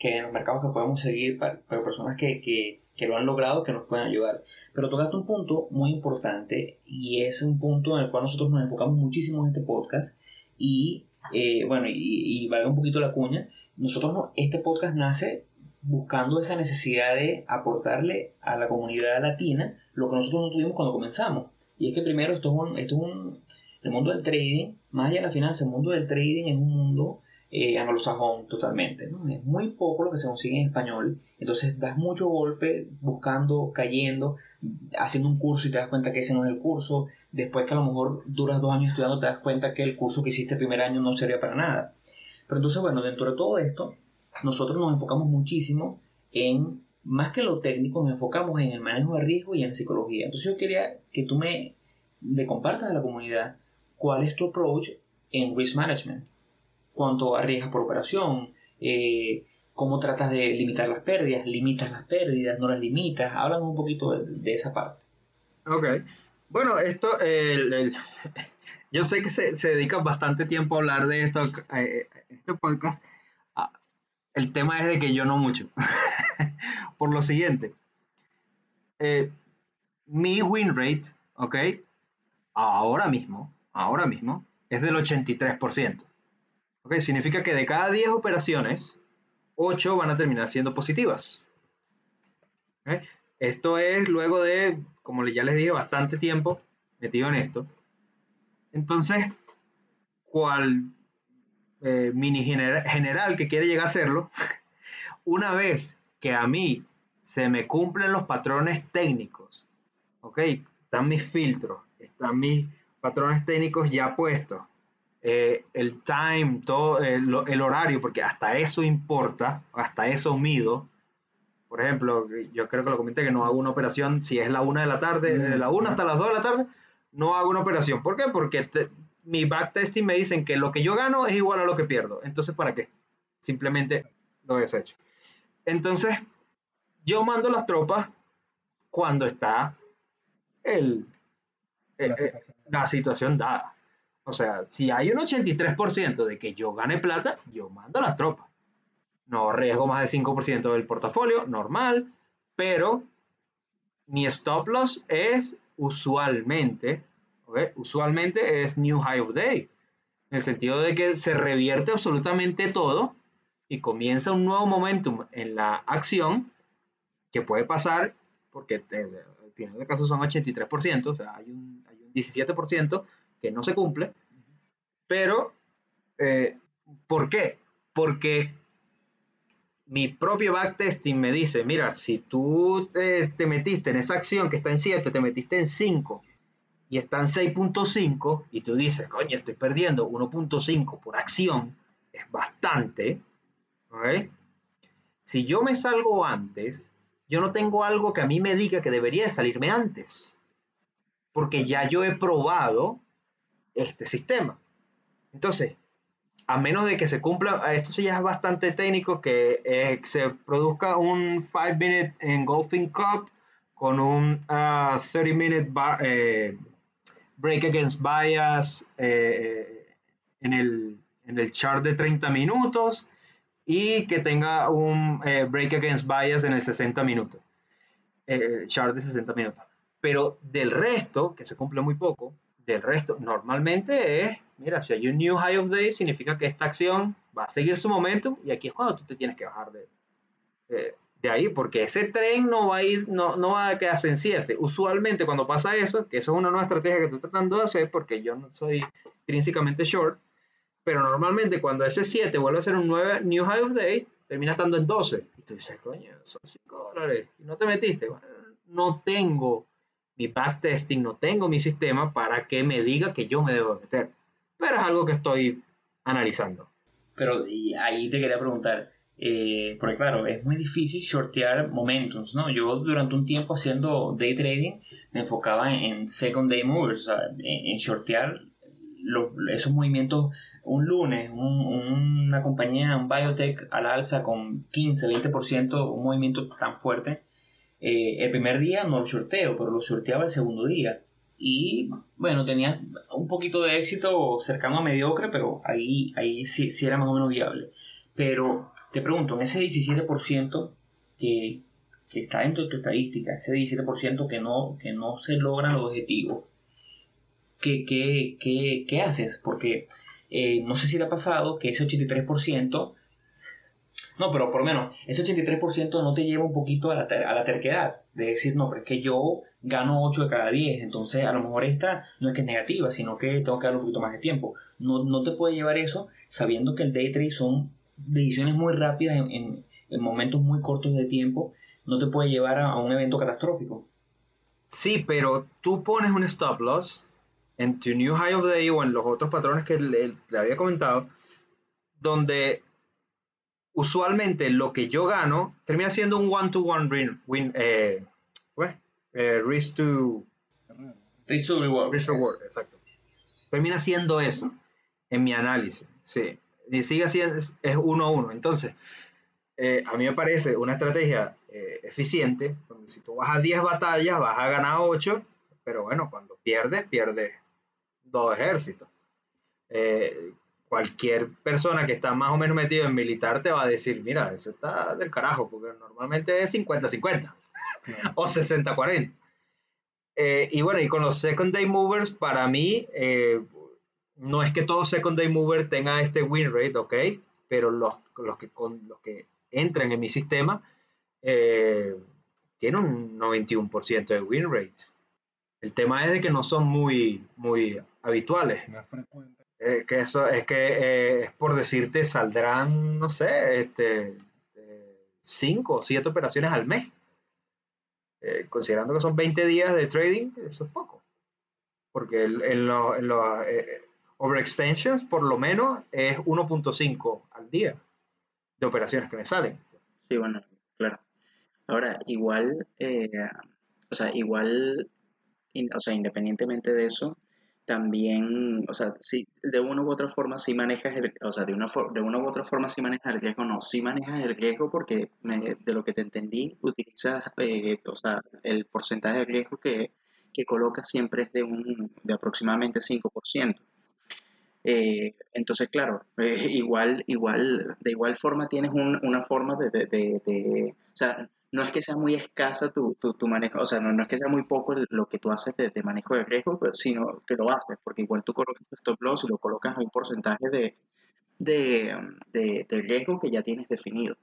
que en los mercados que podemos seguir, pero personas que, que, que, lo han logrado, que nos pueden ayudar. Pero tocaste un punto muy importante y es un punto en el cual nosotros nos enfocamos muchísimo en este podcast y, eh, bueno, y, y valga un poquito la cuña, nosotros, este podcast nace buscando esa necesidad de aportarle a la comunidad latina lo que nosotros no tuvimos cuando comenzamos. Y es que primero esto es un, esto es un el mundo del trading, más allá de la finanza, el mundo del trading es un mundo eh, anglosajón totalmente. ¿no? Es muy poco lo que se consigue en español. Entonces das mucho golpe buscando, cayendo, haciendo un curso y te das cuenta que ese no es el curso. Después que a lo mejor duras dos años estudiando, te das cuenta que el curso que hiciste el primer año no servía para nada. Pero entonces, bueno, dentro de todo esto, nosotros nos enfocamos muchísimo en, más que lo técnico, nos enfocamos en el manejo de riesgo y en psicología. Entonces yo quería que tú me compartas a la comunidad cuál es tu approach en risk management. Cuánto arriesgas por operación, eh, cómo tratas de limitar las pérdidas, limitas las pérdidas, no las limitas. Háblame un poquito de, esa parte. Ok. Bueno, esto, [LAUGHS] yo sé que se, se, dedica bastante tiempo a hablar de esto, eh, este podcast. Ah, el tema es de que yo no mucho. [LAUGHS] Por lo siguiente, eh, mi win rate, ok, ahora mismo ahora mismo es del 83%. ¿Ok? Significa que de cada 10 operaciones, 8 van a terminar siendo positivas. Esto es luego de, como ya les dije, bastante tiempo metido en esto. Entonces, cual eh, mini general que quiere llegar a hacerlo, [LAUGHS] una vez que a mí se me cumplen los patrones técnicos, ¿ok? Están mis filtros, están mis patrones técnicos ya puestos, eh, el time, todo eh, el, horario, porque hasta eso importa, hasta eso mido. Por ejemplo, yo creo que lo comenté que no hago una operación si es la una de la tarde, de la una hasta las dos de la tarde, no hago una operación. ¿Por qué? Porque mi backtesting me dicen que lo que yo gano es igual a lo que pierdo. Entonces, ¿para qué? Simplemente lo desecho. Entonces, yo mando las tropas cuando está el, la, eh, eh, situación. la situación dada. O sea, si hay un 83% de que yo gane plata, yo mando las tropas. No arriesgo más del 5% del portafolio, normal, pero mi stop loss es usualmente, usualmente es new high of day, en el sentido de que se revierte absolutamente todo y comienza un nuevo momentum en la acción que puede pasar porque final de caso son 83%, o sea, hay un 17% que no se cumple, pero eh, ¿por qué? Porque mi propio backtesting me dice, mira, si tú te, te, metiste en esa acción que está en 7, te metiste en 5 y está en 6.5 y tú dices, coño, estoy perdiendo 1.5 por acción, es bastante, ¿ok? Si yo me salgo antes, yo no tengo algo que a mí me diga que debería de salirme antes, porque ya yo he probado este sistema. Entonces, a menos de que se cumpla, esto sí ya es bastante técnico, que eh, se produzca un 5 minute engulfing cup con un 30 ah, minute eh, break against bias eh, en, el, en el chart de 30 minutos y que tenga un eh, break against bias en el 60 minutos, chart de 60 minutos. Pero del resto, que se cumple muy poco, del resto normalmente es, mira, si hay un new high of day, significa que esta acción va a seguir su momento y aquí es cuando tú te tienes que bajar de, de ahí, porque ese tren no va a ir, no, no va a quedarse en 7. Usualmente cuando pasa eso, que eso es una nueva estrategia que estoy tratando de hacer, porque yo no soy intrínsecamente short, pero normalmente cuando ese 7 vuelve a ser un 9 New High of Day, termina estando en 12. Y tú dices, coño, son 5 dólares. Y no te metiste. no tengo mi backtesting, no tengo mi sistema para que me diga que yo me debo meter. Pero es algo que estoy analizando. Pero y ahí te quería preguntar, eh, porque claro, es muy difícil shortear momentos, ¿no? Yo durante un tiempo haciendo day trading me enfocaba en, second day movers, en, en shortear esos movimientos un lunes, una compañía, un biotech al alza con 15, 20%, un movimiento tan fuerte, eh, el primer día no lo shorteo, pero lo sorteaba el segundo día. Y bueno, tenía un poquito de éxito cercano a mediocre, pero ahí, ahí sí, sí era más o menos viable. Pero te pregunto, en ese 17% que, que está dentro de tu estadística, ese 17% que no, que no se logran los objetivos, ¿qué, qué, qué, qué haces? Porque eh, no sé si te ha pasado que ese 83%, no, pero por lo menos, ese 83% no te lleva un poquito a la, a la terquedad, de decir, no, pero es que yo gano 8 de cada 10, entonces a lo mejor esta no es que es negativa, sino que tengo que darle un poquito más de tiempo. No, no te puede llevar eso sabiendo que el day trade son decisiones muy rápidas en, en, momentos muy cortos de tiempo, no te puede llevar a, un evento catastrófico. Sí, pero tú pones un stop loss en tu new high of the day o en los otros patrones que le, había comentado, donde usualmente lo que yo gano termina siendo un one-to-one win, eh, eh, risk to risk to reward. Risk reward, exacto. Termina siendo eso en mi análisis, sí y sigue siendo, es uno a uno. Entonces, eh, a mí me parece una estrategia eh, eficiente, donde si tú vas a 10 batallas, vas a ganar 8, pero bueno, cuando pierdes, pierdes dos ejércitos. Eh, cualquier persona que está más o menos metido en militar te va a decir, mira, eso está del carajo, porque normalmente es 50-50 [LAUGHS] o 60-40. y bueno, y con los second day movers, para mí, no es que todo second day mover tenga este win rate, ok, pero los, los, que, con, los que entran en mi sistema eh, tienen un 91% de win rate. El tema es de que no son muy, muy habituales. Eh, que eso es que eh, es por decirte, saldrán, no sé, este, 5 o 7 operaciones al mes. considerando que son 20 días de trading, eso es poco. Porque en, en los overextensions por lo menos es 1.5 al día de operaciones que me salen. Sí, bueno, claro. Ahora, igual, eh, o sea, igual, o sea, independientemente de eso, también, o sea, si de una u otra forma si manejas el, o sea, de una, de una u otra forma si manejas el riesgo, no, si manejas el riesgo porque de lo que te entendí, utilizas, eh, o sea, el porcentaje de riesgo que, que colocas siempre es de, un, de aproximadamente 5%. Eh, entonces, claro, eh, igual, igual, de igual forma tienes una forma de, de, sea, no es que sea muy escasa tu, tu, manejo, o sea, no, es que sea muy poco lo que tú haces de, manejo de riesgo, sino que lo haces, porque igual tú colocas tu stop loss y lo colocas a un porcentaje de, de, riesgo que ya tienes definido.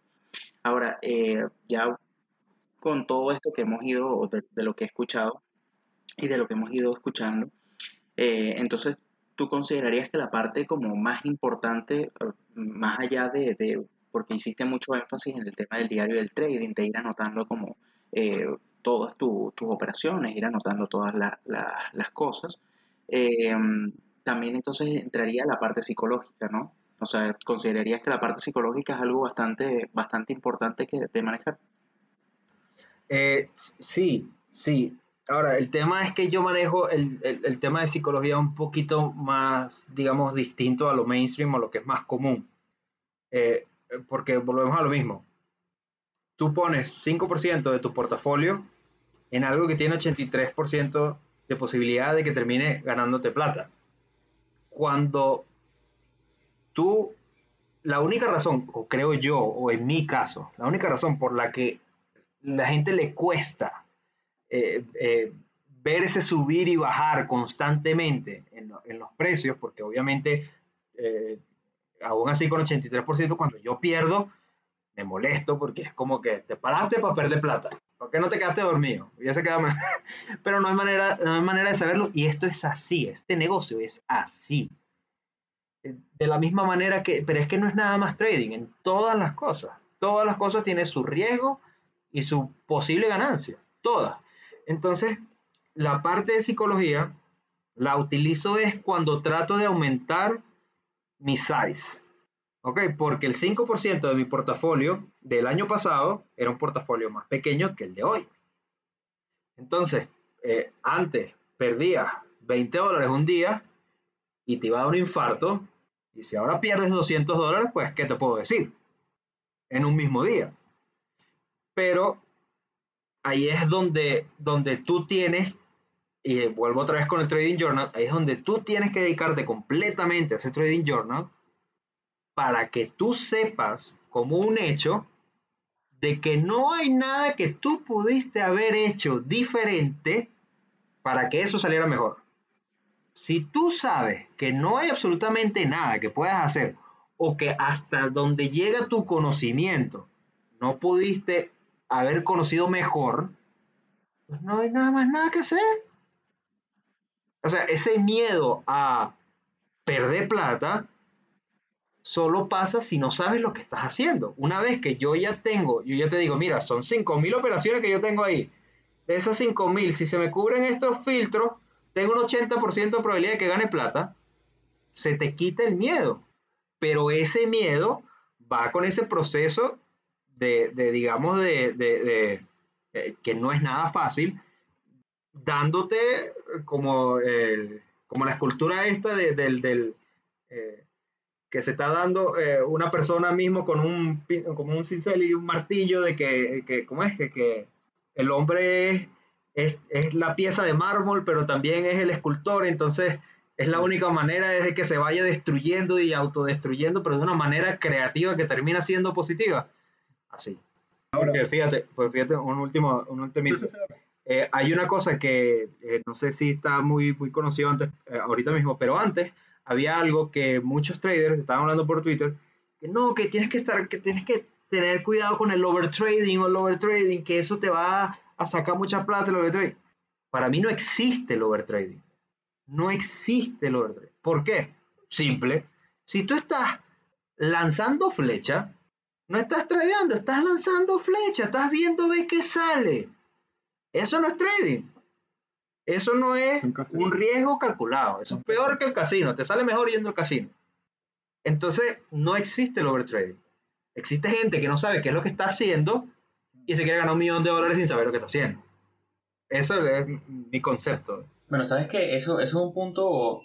Ahora, eh, ya con todo esto que hemos ido, de, lo que he escuchado y de lo que hemos ido escuchando, entonces tú considerarías que la parte como más importante, eh, más allá de, porque hiciste mucho énfasis en el tema del diario del trading, de ir anotando como eh, todas tus operaciones, ir anotando todas las cosas, eh, también entonces entraría la parte psicológica, ¿no? O sea, ¿considerarías que la parte psicológica es algo bastante, bastante importante que, de manejar? sí, sí. Ahora, el tema es que yo manejo el, tema de psicología un poquito más, digamos, distinto a lo mainstream o lo que es más común. Eh, porque volvemos a lo mismo. Tú pones 5% de tu portafolio en algo que tiene 83% de posibilidad de que termine ganándote plata. Cuando tú, la única razón, o creo yo, o en mi caso, la única razón por la que la gente le cuesta eh, eh, ver ese subir y bajar constantemente en, los precios, porque obviamente, eh, aún así con 83%, cuando yo pierdo, me molesto porque es como que te paraste para perder plata. ¿Por qué no te quedaste dormido? Y se queda... [LAUGHS] Pero no hay, manera, no hay manera de saberlo y esto es así, este negocio es así. De la misma manera que, pero es que no es nada más trading, en todas las cosas. Todas las cosas tienen su riesgo y su posible ganancia. Todas. Entonces, la parte de psicología la utilizo es cuando trato de aumentar mi size. ¿Ok? Porque el 5% de mi portafolio del año pasado era un portafolio más pequeño que el de hoy. Entonces, eh, antes perdía 20 dólares un día y te iba a dar un infarto. Y si ahora pierdes 200 dólares, pues, ¿qué te puedo decir? En un mismo día. Pero ahí es donde, donde tú tienes, y vuelvo otra vez con el Trading Journal, ahí es donde tú tienes que dedicarte completamente a ese Trading Journal para que tú sepas como un hecho de que no hay nada que tú pudiste haber hecho diferente para que eso saliera mejor. Si tú sabes que no hay absolutamente nada que puedas hacer o que hasta donde llega tu conocimiento no pudiste haber conocido mejor, pues no hay nada más nada que hacer. O sea, ese miedo a perder plata solo pasa si no sabes lo que estás haciendo. Una vez que yo ya tengo, yo ya te digo, mira, son 5.000 operaciones que yo tengo ahí. De esas 5.000, si se me cubren estos filtros, tengo un 80% de probabilidad de que gane plata. Se te quita el miedo. Pero ese miedo va con ese proceso de, digamos, de, eh, que no es nada fácil, dándote como, como la escultura esta del, del eh, que se está dando eh, una persona mismo con un, como un cincel y un martillo de que, que ¿cómo es? Que, que el hombre es, es, la pieza de mármol, pero también es el escultor, entonces es la única manera de que se vaya destruyendo y autodestruyendo, pero de una manera creativa que termina siendo positiva. Así. Porque fíjate, pues fíjate, un último, un último eh, hay una cosa que eh, no sé si está muy, muy conocido antes, ahorita mismo, pero antes había algo que muchos traders estaban hablando por Twitter, que no, que tienes que estar, que tienes que tener cuidado con el overtrading o el overtrading, que eso te va a sacar mucha plata el overtrading. Para mí no existe el overtrading. No existe el overtrading. ¿Por qué? Simple. Si tú estás lanzando flecha, no estás tradeando, estás lanzando flecha, estás viendo ve qué sale. Eso no es trading. Eso no es un, riesgo calculado. Eso es peor que el casino. Te sale mejor yendo al casino. Entonces, no existe el overtrading. Existe gente que no sabe qué es lo que está haciendo y se quiere ganar un millón de dólares sin saber lo que está haciendo. Eso es mi concepto. Bueno, sabes que eso, eso es un punto.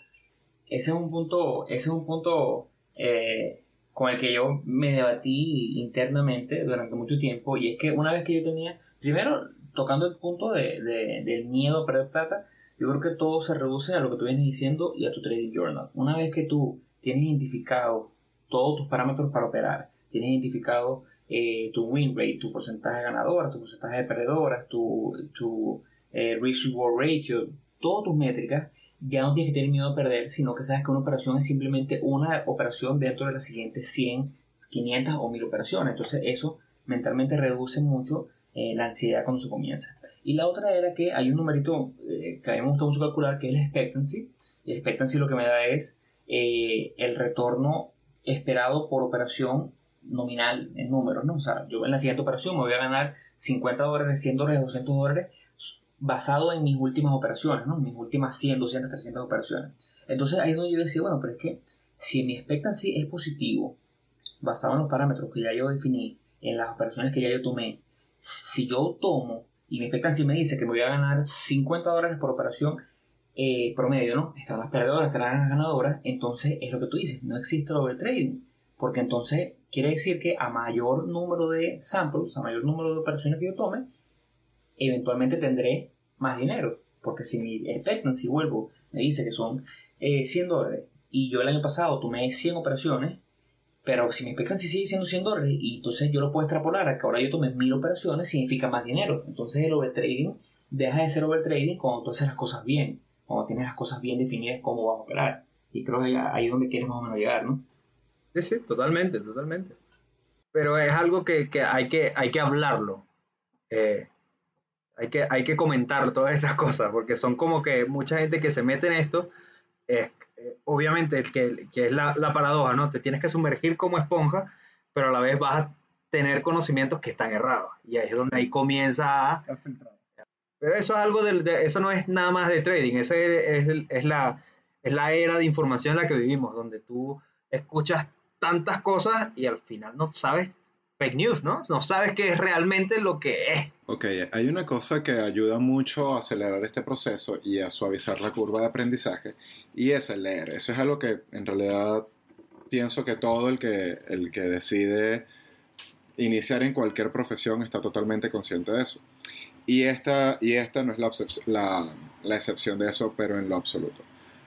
Ese es un punto. Ese es un punto eh, con el que yo me debatí internamente durante mucho tiempo. Y es que una vez que yo tenía. Primero, tocando el punto de, del miedo a perder plata, yo creo que todo se reduce a lo que tú vienes diciendo y a tu trading journal. Una vez que tú tienes identificado todos tus parámetros para operar, tienes identificado eh, tu win rate, tu porcentaje de ganadoras, tu porcentaje de perdedoras, tu, tu eh, risk reward ratio, todas tus métricas, ya no tienes que tener miedo a perder, sino que sabes que una operación es simplemente una operación dentro de las siguientes 100, 500 o 1000 operaciones. Entonces eso mentalmente reduce mucho eh, la ansiedad cuando se comienza. Y la otra era que hay un numerito eh, que a mí me gusta mucho calcular, que es el expectancy. Y el expectancy lo que me da es eh, el retorno esperado por operación nominal en números, ¿no? O sea, yo en la siguiente operación me voy a ganar 50 dólares, 100 dólares, 200 dólares basado en mis últimas operaciones, ¿no? Mis últimas 100, 200, 300 operaciones. Entonces ahí es donde yo decía, bueno, pero es que si mi expectancy es positivo, basado en los parámetros que ya yo definí, en las operaciones que ya yo tomé, si yo tomo y mi expectancia me dice que me voy a ganar 50 dólares por operación eh, promedio, ¿no? Están las perdedoras, están las ganadoras, entonces es lo que tú dices, no existe el overtrading, porque entonces quiere decir que a mayor número de samples, a mayor número de operaciones que yo tome, eventualmente tendré más dinero, porque si mi expectancy, vuelvo, me dice que son 100 eh, dólares y yo el año pasado tomé 100 operaciones, pero si mi expectancia sigue siendo 100 dólares y entonces yo lo puedo extrapolar a que ahora yo tome mil operaciones, significa más dinero. Entonces el overtrading deja de ser overtrading cuando tú haces las cosas bien, cuando tienes las cosas bien definidas cómo vas a operar. Y creo que ahí es donde quieres más o menos llegar, ¿no? Sí, sí, totalmente, totalmente. Pero es algo que, que, hay, que hay que hablarlo. Eh, hay, que, hay que comentar todas estas cosas, porque son como que mucha gente que se mete en esto es eh, obviamente, que, que es la, la, paradoja, ¿no? Te tienes que sumergir como esponja, pero a la vez vas a tener conocimientos que están errados. Y ahí es donde ahí comienza a... Pero eso es algo de, eso no es nada más de trading, esa es, es, la, es la era de información en la que vivimos, donde tú escuchas tantas cosas y al final no sabes fake news, ¿no? No sabes qué es realmente lo que es. Ok, hay una cosa que ayuda mucho a acelerar este proceso y a suavizar la curva de aprendizaje y es el leer. Eso es algo que en realidad pienso que todo el que, el que decide iniciar en cualquier profesión está totalmente consciente de eso. Y esta, y esta no es la, la, la excepción de eso, pero en lo absoluto.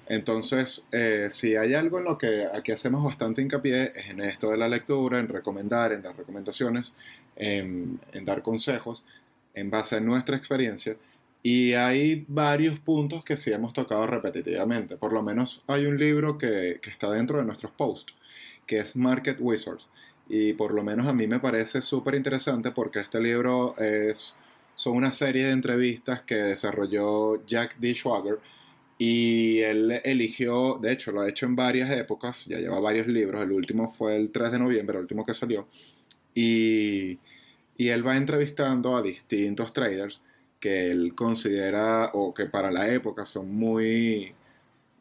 Entonces, eh, si hay algo en lo que aquí hacemos bastante hincapié es en esto de la lectura, en recomendar, en dar recomendaciones, en, dar consejos en base a nuestra experiencia. Y hay varios puntos que sí hemos tocado repetitivamente. Por lo menos hay un libro que, está dentro de nuestros posts, que es Market Wizards. Y por lo menos a mí me parece súper interesante porque este libro es, son una serie de entrevistas que desarrolló Jack D. Schwager y él eligió, de hecho lo ha hecho en varias épocas, ya lleva varios libros, el último fue el 3 de noviembre, el último que salió, y, y él va entrevistando a distintos traders que él considera o que para la época son muy,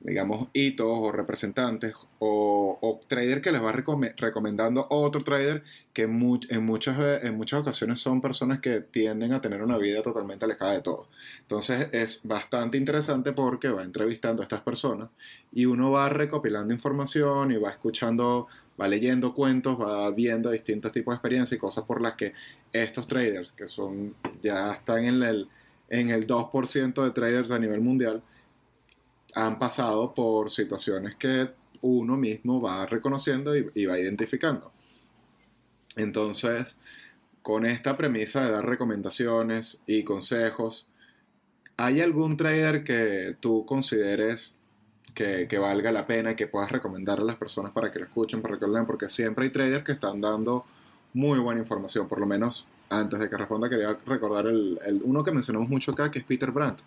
digamos, hitos o representantes o, o trader que les va recomendando otro trader que en, muchas, en muchas ocasiones son personas que tienden a tener una vida totalmente alejada de todo. Entonces es bastante interesante porque va entrevistando a estas personas y uno va recopilando información y va escuchando, va leyendo cuentos, va viendo distintos tipos de experiencias y cosas por las que estos traders, que son ya están en el, en el 2% de traders a nivel mundial, han pasado por situaciones que uno mismo va reconociendo y, va identificando. Entonces, con esta premisa de dar recomendaciones y consejos, ¿hay algún trader que tú consideres que, valga la pena y que puedas recomendar a las personas para que lo escuchen, para que lo lean? Porque siempre hay traders que están dando muy buena información, por lo menos antes de que responda quería recordar el, uno que mencionamos mucho acá, que es Peter Brandt.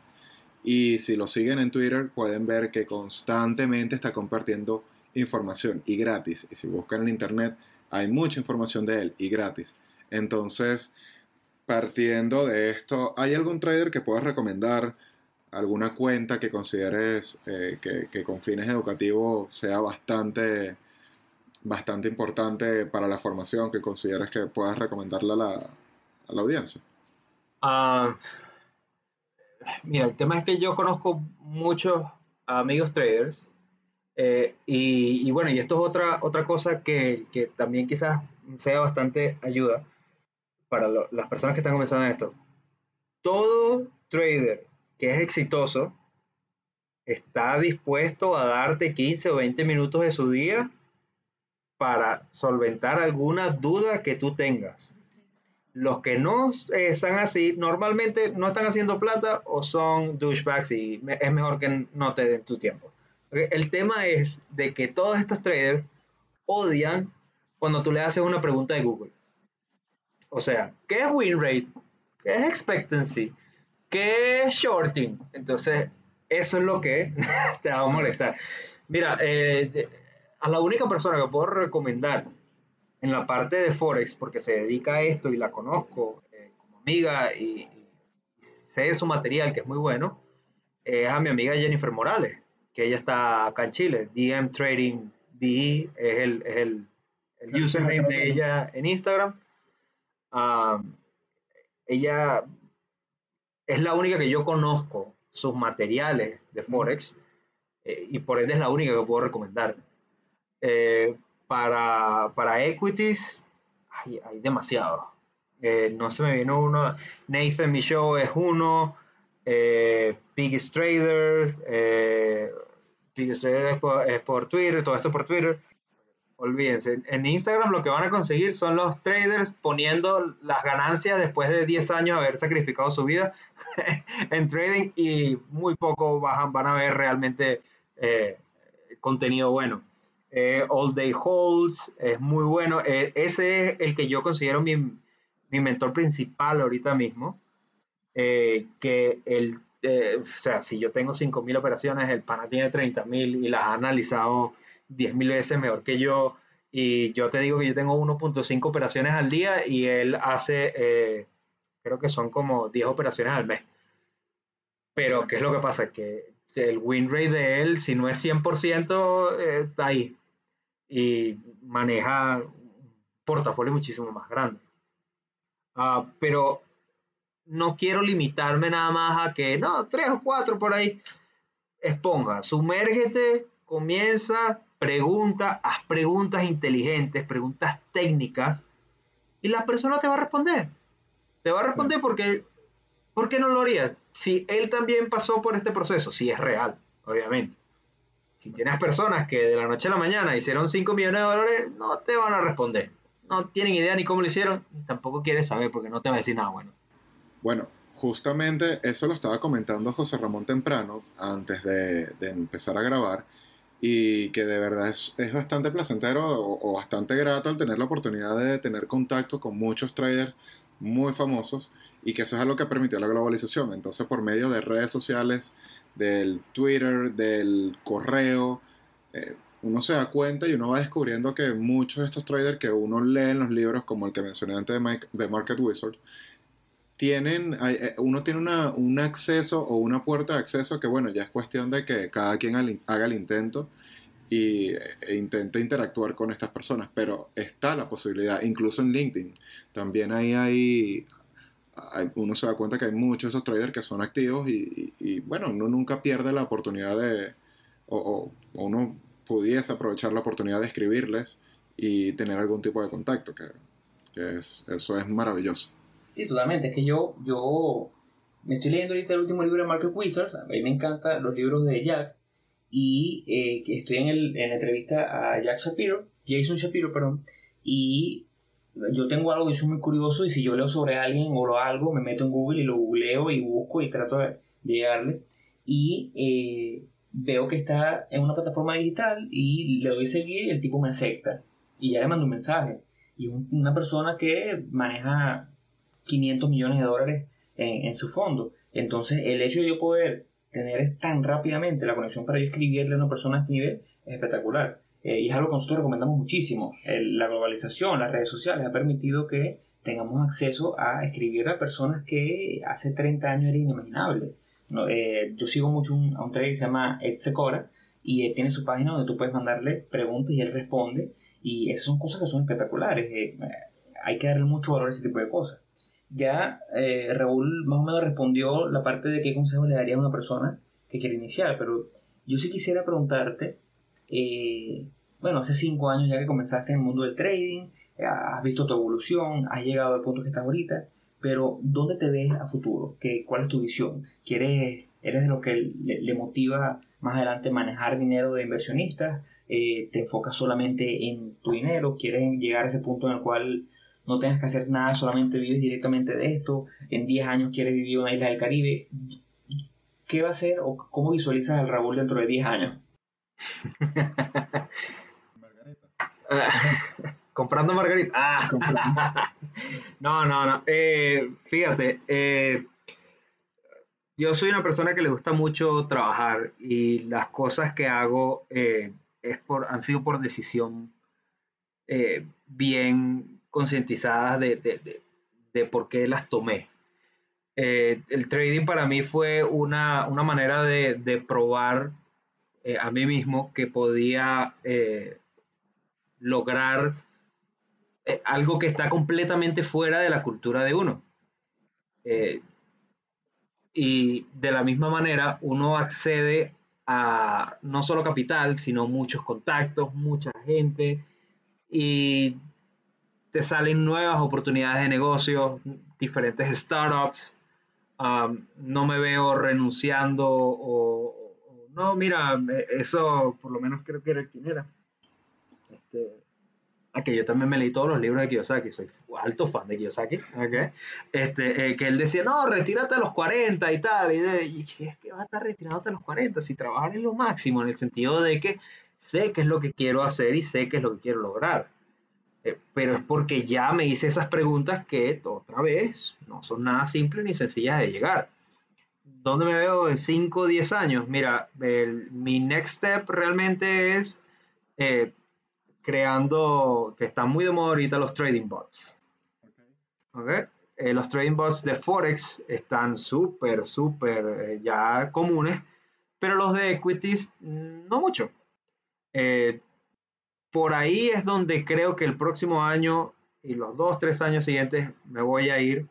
Y si lo siguen en Twitter, pueden ver que constantemente está compartiendo información y gratis. Y si buscan en internet, hay mucha información de él y gratis. Entonces, partiendo de esto, ¿hay algún trader que puedas recomendar? ¿Alguna cuenta que consideres eh, que, con fines educativos sea bastante, bastante importante para la formación que consideres que puedas recomendarle a la, audiencia? Ah, Mira, el tema es que yo conozco muchos amigos traders eh, y, bueno, y esto es otra, otra cosa que, que también quizás sea bastante ayuda para las personas que están comenzando en esto. Todo trader que es exitoso está dispuesto a darte 15 o 20 minutos de su día para solventar alguna duda que tú tengas. Los que no están así, normalmente no están haciendo plata o son douchebags y es mejor que no te den tu tiempo. El tema es de que todos estos traders odian cuando tú le haces una pregunta de Google. O sea, ¿qué es win rate? ¿Qué es expectancy? ¿Qué es shorting? Entonces, eso es lo que [LAUGHS] te va a molestar. Mira, eh, a la única persona que puedo recomendar en la parte de Forex, porque se dedica a esto y la conozco eh, como amiga y, sé su material, que es muy bueno, es a mi amiga Jennifer Morales, que ella está acá en Chile. DM Trading DE es el, es el, el username de ella en Instagram. ella es la única que yo conozco sus materiales de Forex eh, y por ende es la única que puedo recomendar. Eh, para, para equities hay, hay demasiado. Eh, no se me vino uno. Nathan Michaud es uno. Eh, Trader. Eh, es por, Twitter. Todo esto por Twitter. Olvídense. En Instagram lo que van a conseguir son los traders poniendo las ganancias después de 10 años de haber sacrificado su vida [LAUGHS] en trading y muy poco van a ver realmente eh, contenido bueno. Eh, All Day Holds es muy bueno. Eh, ese es el que yo considero mi, mi mentor principal ahorita mismo. Eh, que el, o sea, si yo tengo 5.000 operaciones, el pana tiene 30.000 y las ha analizado 10.000 veces mejor que yo. Y yo te digo que yo tengo 1.5 operaciones al día y él hace, creo que son como 10 operaciones al mes. Pero, ¿qué es lo que pasa? Que el win rate de él, si no es 100%, eh, está ahí. Y maneja un portafolio muchísimo más grande. Ah, pero no quiero limitarme nada más a que, no, tres o cuatro por ahí. Esponja, sumérgete, comienza, pregunta, haz preguntas inteligentes, preguntas técnicas, y la persona te va a responder. Te va a responder porque, ¿por qué no lo harías? Si él también pasó por este proceso, si es real, obviamente. Si tienes personas que de la noche a la mañana hicieron 5 millones de dólares, no te van a responder. No tienen idea ni cómo lo hicieron, y tampoco quieres saber porque no te va a decir nada bueno. Bueno, justamente eso lo estaba comentando José Ramón temprano, antes de, empezar a grabar, y que de verdad es, bastante placentero o, bastante grato al tener la oportunidad de tener contacto con muchos traders muy famosos y que eso es algo que permitió la globalización. Entonces, por medio de redes sociales, del Twitter, del correo, eh, uno se da cuenta y uno va descubriendo que muchos de estos traders que uno lee en los libros, como el que mencioné antes de, de Market Wizard, tienen, eh, uno tiene una, un acceso o una puerta de acceso que, bueno, ya es cuestión de que cada quien haga el intento y, e intente interactuar con estas personas, pero está la posibilidad, incluso en LinkedIn, también ahí hay, uno se da cuenta que hay muchos de esos traders que son activos y, bueno, uno nunca pierde la oportunidad de, o, uno pudiese aprovechar la oportunidad de escribirles y tener algún tipo de contacto, que, que es, eso es maravilloso. Sí, totalmente. Es que yo, yo me estoy leyendo ahorita el último libro de Market Wizards. A mí me encantan los libros de Jack. Y eh, estoy en, el, en la entrevista a Jack Shapiro, Jason Shapiro, perdón. Y yo tengo algo que es muy curioso. Y si yo leo sobre alguien o lo algo, me meto en Google y lo googleo y busco y trato de llegarle. Y eh, veo que está en una plataforma digital y le doy seguir el tipo me acepta. Y ya le mando un mensaje. Y una persona que maneja 500 millones de dólares en, su fondo. Entonces, el hecho de yo poder tener tan rápidamente la conexión para yo escribirle a una persona a este nivel es espectacular. Eh, y es algo que nosotros recomendamos muchísimo. la globalización, las redes sociales ha permitido que tengamos acceso a escribir a personas que hace 30 años era inimaginable. Eh, yo sigo mucho a un trader que se llama Ed Secora y tiene su página donde tú puedes mandarle preguntas y él responde. Y esas son cosas que son espectaculares. Eh, hay que darle mucho valor a ese tipo de cosas. Ya eh, Raúl más o menos respondió la parte de qué consejo le daría a una persona que quiere iniciar, pero yo sí quisiera preguntarte, eh, bueno, hace cinco años ya que comenzaste en el mundo del trading, eh, has visto tu evolución, has llegado al punto que estás ahorita, pero ¿dónde te ves a futuro? ¿Qué, ¿Cuál es tu visión? ¿Quieres, ¿Eres de lo que le, motiva más adelante manejar dinero de inversionistas? ¿Te enfocas solamente en tu dinero? ¿Quieres llegar a ese punto en el cual no tengas que hacer nada, solamente vives directamente de esto, en 10 años quieres vivir en una isla del Caribe, ¿qué va a ser o cómo visualizas al Raúl dentro de 10 años? [LAUGHS] comprando margarita. Ah. [LAUGHS] no, no, no. Eh, fíjate, eh, yo soy una persona que le gusta mucho trabajar y las cosas que hago eh, es por, han sido por decisión bien concientizadas de, por qué las tomé. Eh, el trading para mí fue una, manera de, probar eh, a mí mismo que podía eh, lograr algo que está completamente fuera de la cultura de uno. y de la misma manera uno accede a no solo capital, sino muchos contactos, mucha gente y te salen nuevas oportunidades de negocio, diferentes startups. Um, no me veo renunciando o, no, mira, eso por lo menos creo que era quien era. Este, a que yo también me leí todos los libros de Kiyosaki, soy alto fan de Kiyosaki, okay. este, eh, que él decía, no, retírate a los 40 y tal, y, si es que vas a estar retirándote a los 40, si trabajar en lo máximo, en el sentido de que sé qué es lo que quiero hacer y sé qué es lo que quiero lograr. Eh, pero es porque ya me hice esas preguntas que otra vez no son nada simples ni sencillas de llegar. ¿Dónde me veo en 5 o 10 años? Mira, mi next step realmente es eh, creando, que están muy de moda ahorita los trading bots. eh, los trading bots de Forex están súper, súper eh, ya comunes, pero los de equities mm, no mucho. Eh, por ahí es donde creo que el próximo año y los dos, tres años siguientes me voy a ir.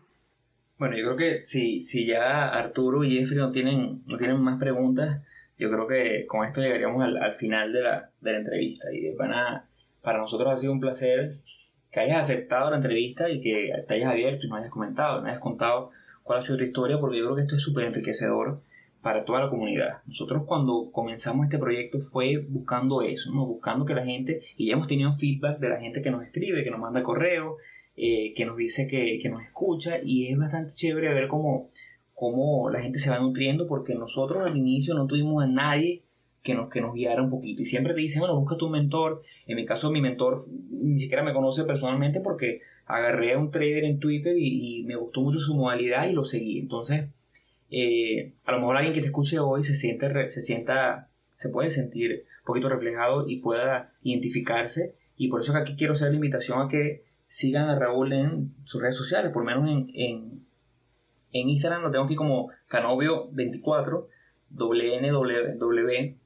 Bueno, yo creo que si, si ya Arturo y Jeffrey no tienen, no tienen más preguntas, yo creo que con esto llegaríamos al, final de la, de la entrevista. Y de pana, para nosotros ha sido un placer que hayas aceptado la entrevista y que te hayas abierto y nos hayas comentado, nos hayas contado cuál ha sido tu historia, porque yo creo que esto es súper enriquecedor para toda la comunidad. Nosotros cuando comenzamos este proyecto fue buscando eso, ¿no? buscando que la gente, y ya hemos tenido feedback de la gente que nos escribe, que nos manda correo, eh, que nos dice que, que, nos escucha, y es bastante chévere ver cómo, cómo la gente se va nutriendo, porque nosotros al inicio no tuvimos a nadie que nos, que nos guiara un poquito. Y siempre te dicen, bueno, busca tu mentor. En mi caso, mi mentor ni siquiera me conoce personalmente porque agarré a un trader en Twitter y, me gustó mucho su modalidad y lo seguí. Entonces, eh, a lo mejor alguien que te escuche hoy se, siente, se sienta, se puede sentir un poquito reflejado y pueda identificarse. Y por eso que aquí quiero hacer la invitación a que sigan a Raúl en sus redes sociales, por lo menos en, en, en Instagram lo tengo aquí como Canovio24, WNW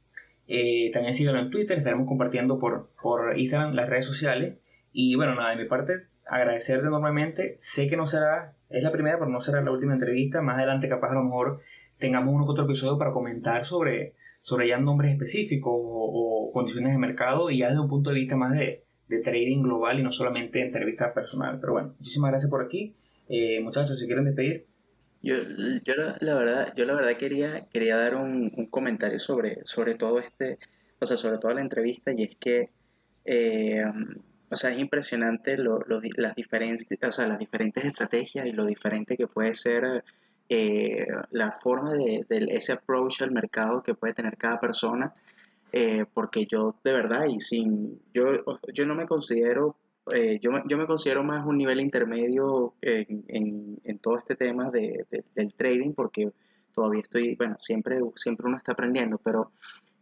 eh, también síguelo en Twitter, estaremos compartiendo por, por Instagram las redes sociales. Y bueno, nada, de mi parte, agradecerte enormemente. Sé que no será, es la primera, pero no será la última entrevista. Más adelante, capaz a lo mejor tengamos uno que otro episodio para comentar sobre, sobre ya nombres específicos o, condiciones de mercado y ya desde un punto de vista más de, de trading global y no solamente entrevista personal. Pero bueno, muchísimas gracias por aquí. Eh, muchachos, si quieren despedir. Yo, yo la, verdad, yo la verdad quería, quería dar un, comentario sobre, sobre todo este, o sea, sobre toda la entrevista, y es que, eh, o sea, es impresionante lo, las, diferentes, o sea, las diferentes estrategias y lo diferente que puede ser eh, la forma de, ese approach al mercado que puede tener cada persona. Eh, porque yo de verdad y sin yo, yo no me considero eh, yo, yo, me considero más un nivel intermedio en, en, todo este tema de, del trading porque todavía estoy, bueno, siempre, siempre uno está aprendiendo, pero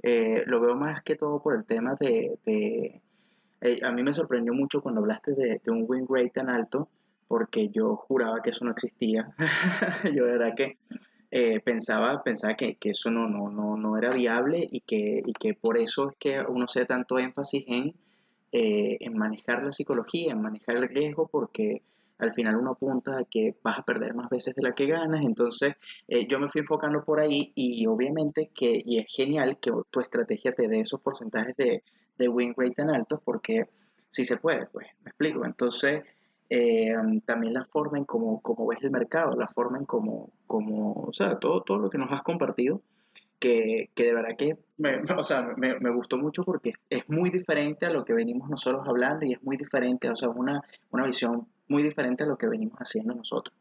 eh, lo veo más que todo por el tema de... eh, a mí me sorprendió mucho cuando hablaste de, un win rate tan alto porque yo juraba que eso no existía. [LAUGHS] yo de verdad que pensaba, pensaba que, que eso no, no, no, no, era viable y que, y que por eso es que uno se da tanto énfasis en eh, en manejar la psicología, en manejar el riesgo, porque al final uno apunta a que vas a perder más veces de la que ganas, entonces eh, yo me fui enfocando por ahí y obviamente que, y es genial que tu estrategia te dé esos porcentajes de, de win rate tan altos, porque si se puede, pues, me explico, entonces eh, también la forma en cómo, ves el mercado, la forma en cómo, como, o sea, todo, todo lo que nos has compartido, que, de verdad que me, [LAUGHS] o sea, me, me, gustó mucho porque es muy diferente a lo que venimos nosotros hablando y es muy diferente, o sea, una, una visión muy diferente a lo que venimos haciendo nosotros.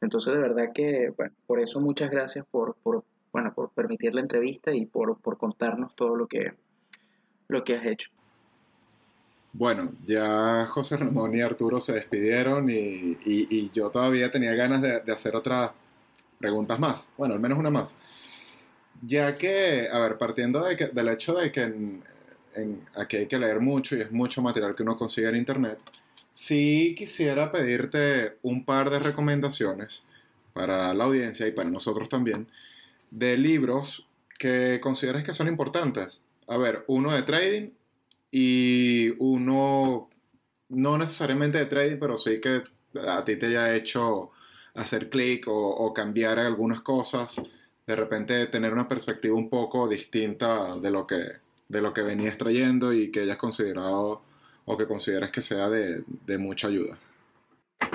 Entonces, de verdad que, bueno, por eso muchas gracias por, por bueno, por permitir la entrevista y por, por, contarnos todo lo que, lo que has hecho. Bueno, ya José Ramón y Arturo se despidieron y, yo todavía tenía ganas de, hacer otras preguntas más. Bueno, al menos una más. Ya que, a ver, partiendo de del hecho de que en, aquí hay que leer mucho y es mucho material que uno consigue en internet, sí quisiera pedirte un par de recomendaciones para la audiencia y para nosotros también de libros que consideres que son importantes. A ver, uno de trading y uno no necesariamente de trading, pero sí que a ti te haya hecho hacer clic o, o cambiar algunas cosas de repente tener una perspectiva un poco distinta de lo que, de lo que venías trayendo y que hayas considerado o que consideras que sea de, mucha ayuda.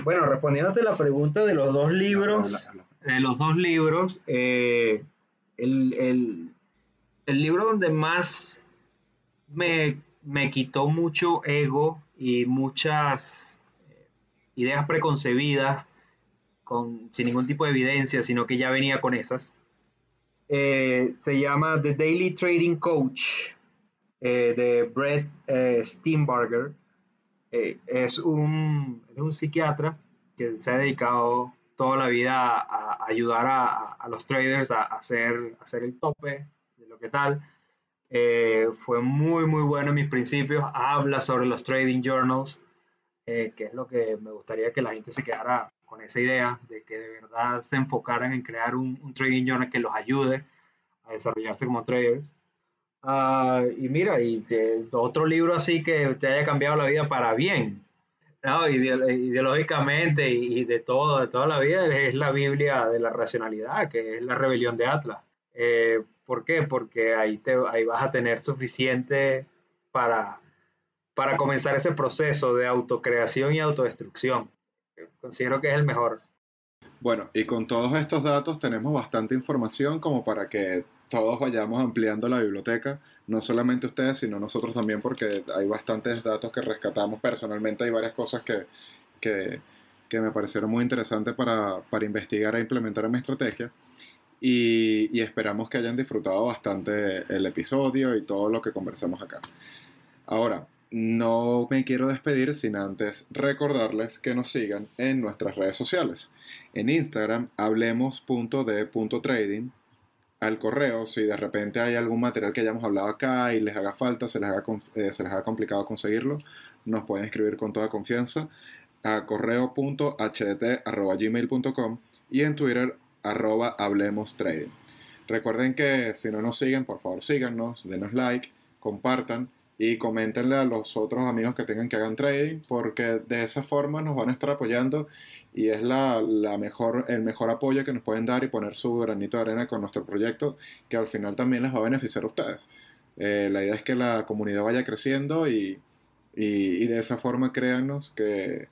Bueno, respondiéndote la pregunta de los dos libros, de los dos libros, eh, el, libro donde más me, me, quitó mucho ego y muchas eh, ideas preconcebidas con, sin ningún tipo de evidencia, sino que ya venía con esas, eh, se llama The Daily Trading Coach eh, de Brett eh, Steenbarger. es, un, un, psiquiatra que se ha dedicado toda la vida a, ayudar a, los traders a, hacer, hacer el tope de lo que tal. Fue muy, muy bueno en mis principios. Habla sobre los trading journals, que es lo que me gustaría que la gente se quedara con esa idea de que de verdad se enfocaran en crear un, un trading journal que los ayude a desarrollarse como traders. Ah, y mira, y otro libro así que te haya cambiado la vida para bien, no, ideológicamente y, de todo, de toda la vida, es la Biblia de la racionalidad, que es la rebelión de Atlas. Eh, ¿Por qué? Porque ahí, te, ahí vas a tener suficiente para, para comenzar ese proceso de autocreación y autodestrucción. Considero que es el mejor. Bueno, y con todos estos datos tenemos bastante información como para que todos vayamos ampliando la biblioteca, no solamente ustedes, sino nosotros también, porque hay bastantes datos que rescatamos personalmente, hay varias cosas que, que, me parecieron muy interesantes para, para, investigar e implementar en mi estrategia. Y, esperamos que hayan disfrutado bastante el episodio y todo lo que conversamos acá. Ahora, no me quiero despedir sin antes recordarles que nos sigan en nuestras redes sociales. En Instagram, hablemos.de.trading. Al correo, si de repente hay algún material que hayamos hablado acá y les haga falta, se les haga, eh, se les haga complicado conseguirlo, nos pueden escribir con toda confianza a correo.hdt.gmail.com y en Twitter arroba hablemos trading. Recuerden que si no nos siguen, por favor síganos, denos like, compartan y coméntenle a los otros amigos que tengan que hagan trading, porque de esa forma nos van a estar apoyando y es la, mejor, el mejor apoyo que nos pueden dar y poner su granito de arena con nuestro proyecto, que al final también les va a beneficiar a ustedes. Eh, la idea es que la comunidad vaya creciendo y, y, de esa forma créannos que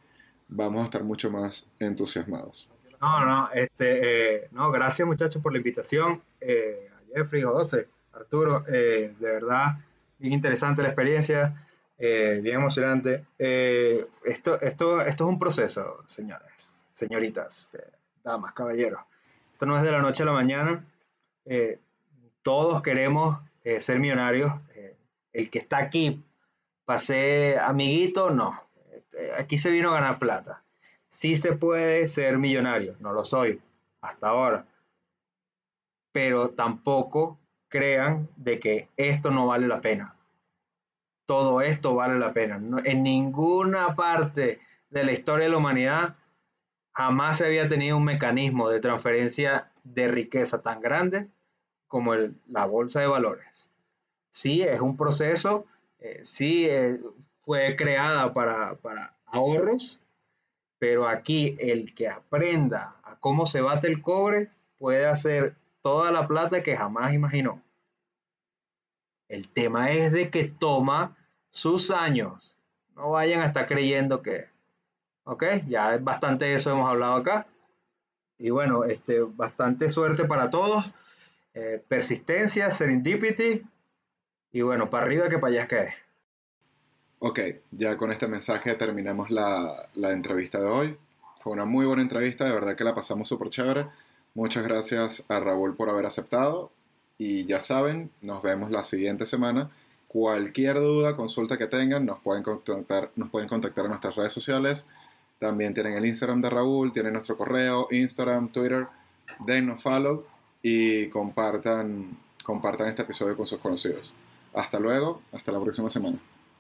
vamos a estar mucho más entusiasmados. No, no, este, eh, no, gracias muchachos por la invitación. Eh, a Jeffrey, José, Arturo, de verdad bien interesante la experiencia, eh, bien emocionante. Eh, esto, esto, esto es un proceso, señores, señoritas, eh, damas, caballeros. Esto no es de la noche a la mañana. todos queremos ser millonarios. el que está aquí, pasé amiguito, no. Este, aquí se vino a ganar plata. Sí se puede ser millonario, no lo soy hasta ahora. Pero tampoco crean de que esto no vale la pena. Todo esto vale la pena. en ninguna parte de la historia de la humanidad jamás se había tenido un mecanismo de transferencia de riqueza tan grande como la bolsa de valores. Sí, es un proceso, eh, sí eh, fue creada para, para ahorros, pero aquí el que aprenda a cómo se bate el cobre puede hacer toda la plata que jamás imaginó. El tema es de que toma sus años. No vayan a estar creyendo que, ok, ya es bastante eso hemos hablado acá. Y bueno, este, bastante suerte para todos. Eh, persistencia, serendipity. Y bueno, para arriba que para allá es que es. Ok, ya con este mensaje terminamos la, la entrevista de hoy. Fue una muy buena entrevista, de verdad que la pasamos súper chévere. Muchas gracias a Raúl por haber aceptado y ya saben, nos vemos la siguiente semana. Cualquier duda, consulta que tengan, nos pueden contactar, nos pueden contactar en nuestras redes sociales. También tienen el Instagram de Raúl, tienen nuestro correo, Instagram, Twitter. Denos follow y compartan, compartan este episodio con sus conocidos. Hasta luego, hasta la próxima semana.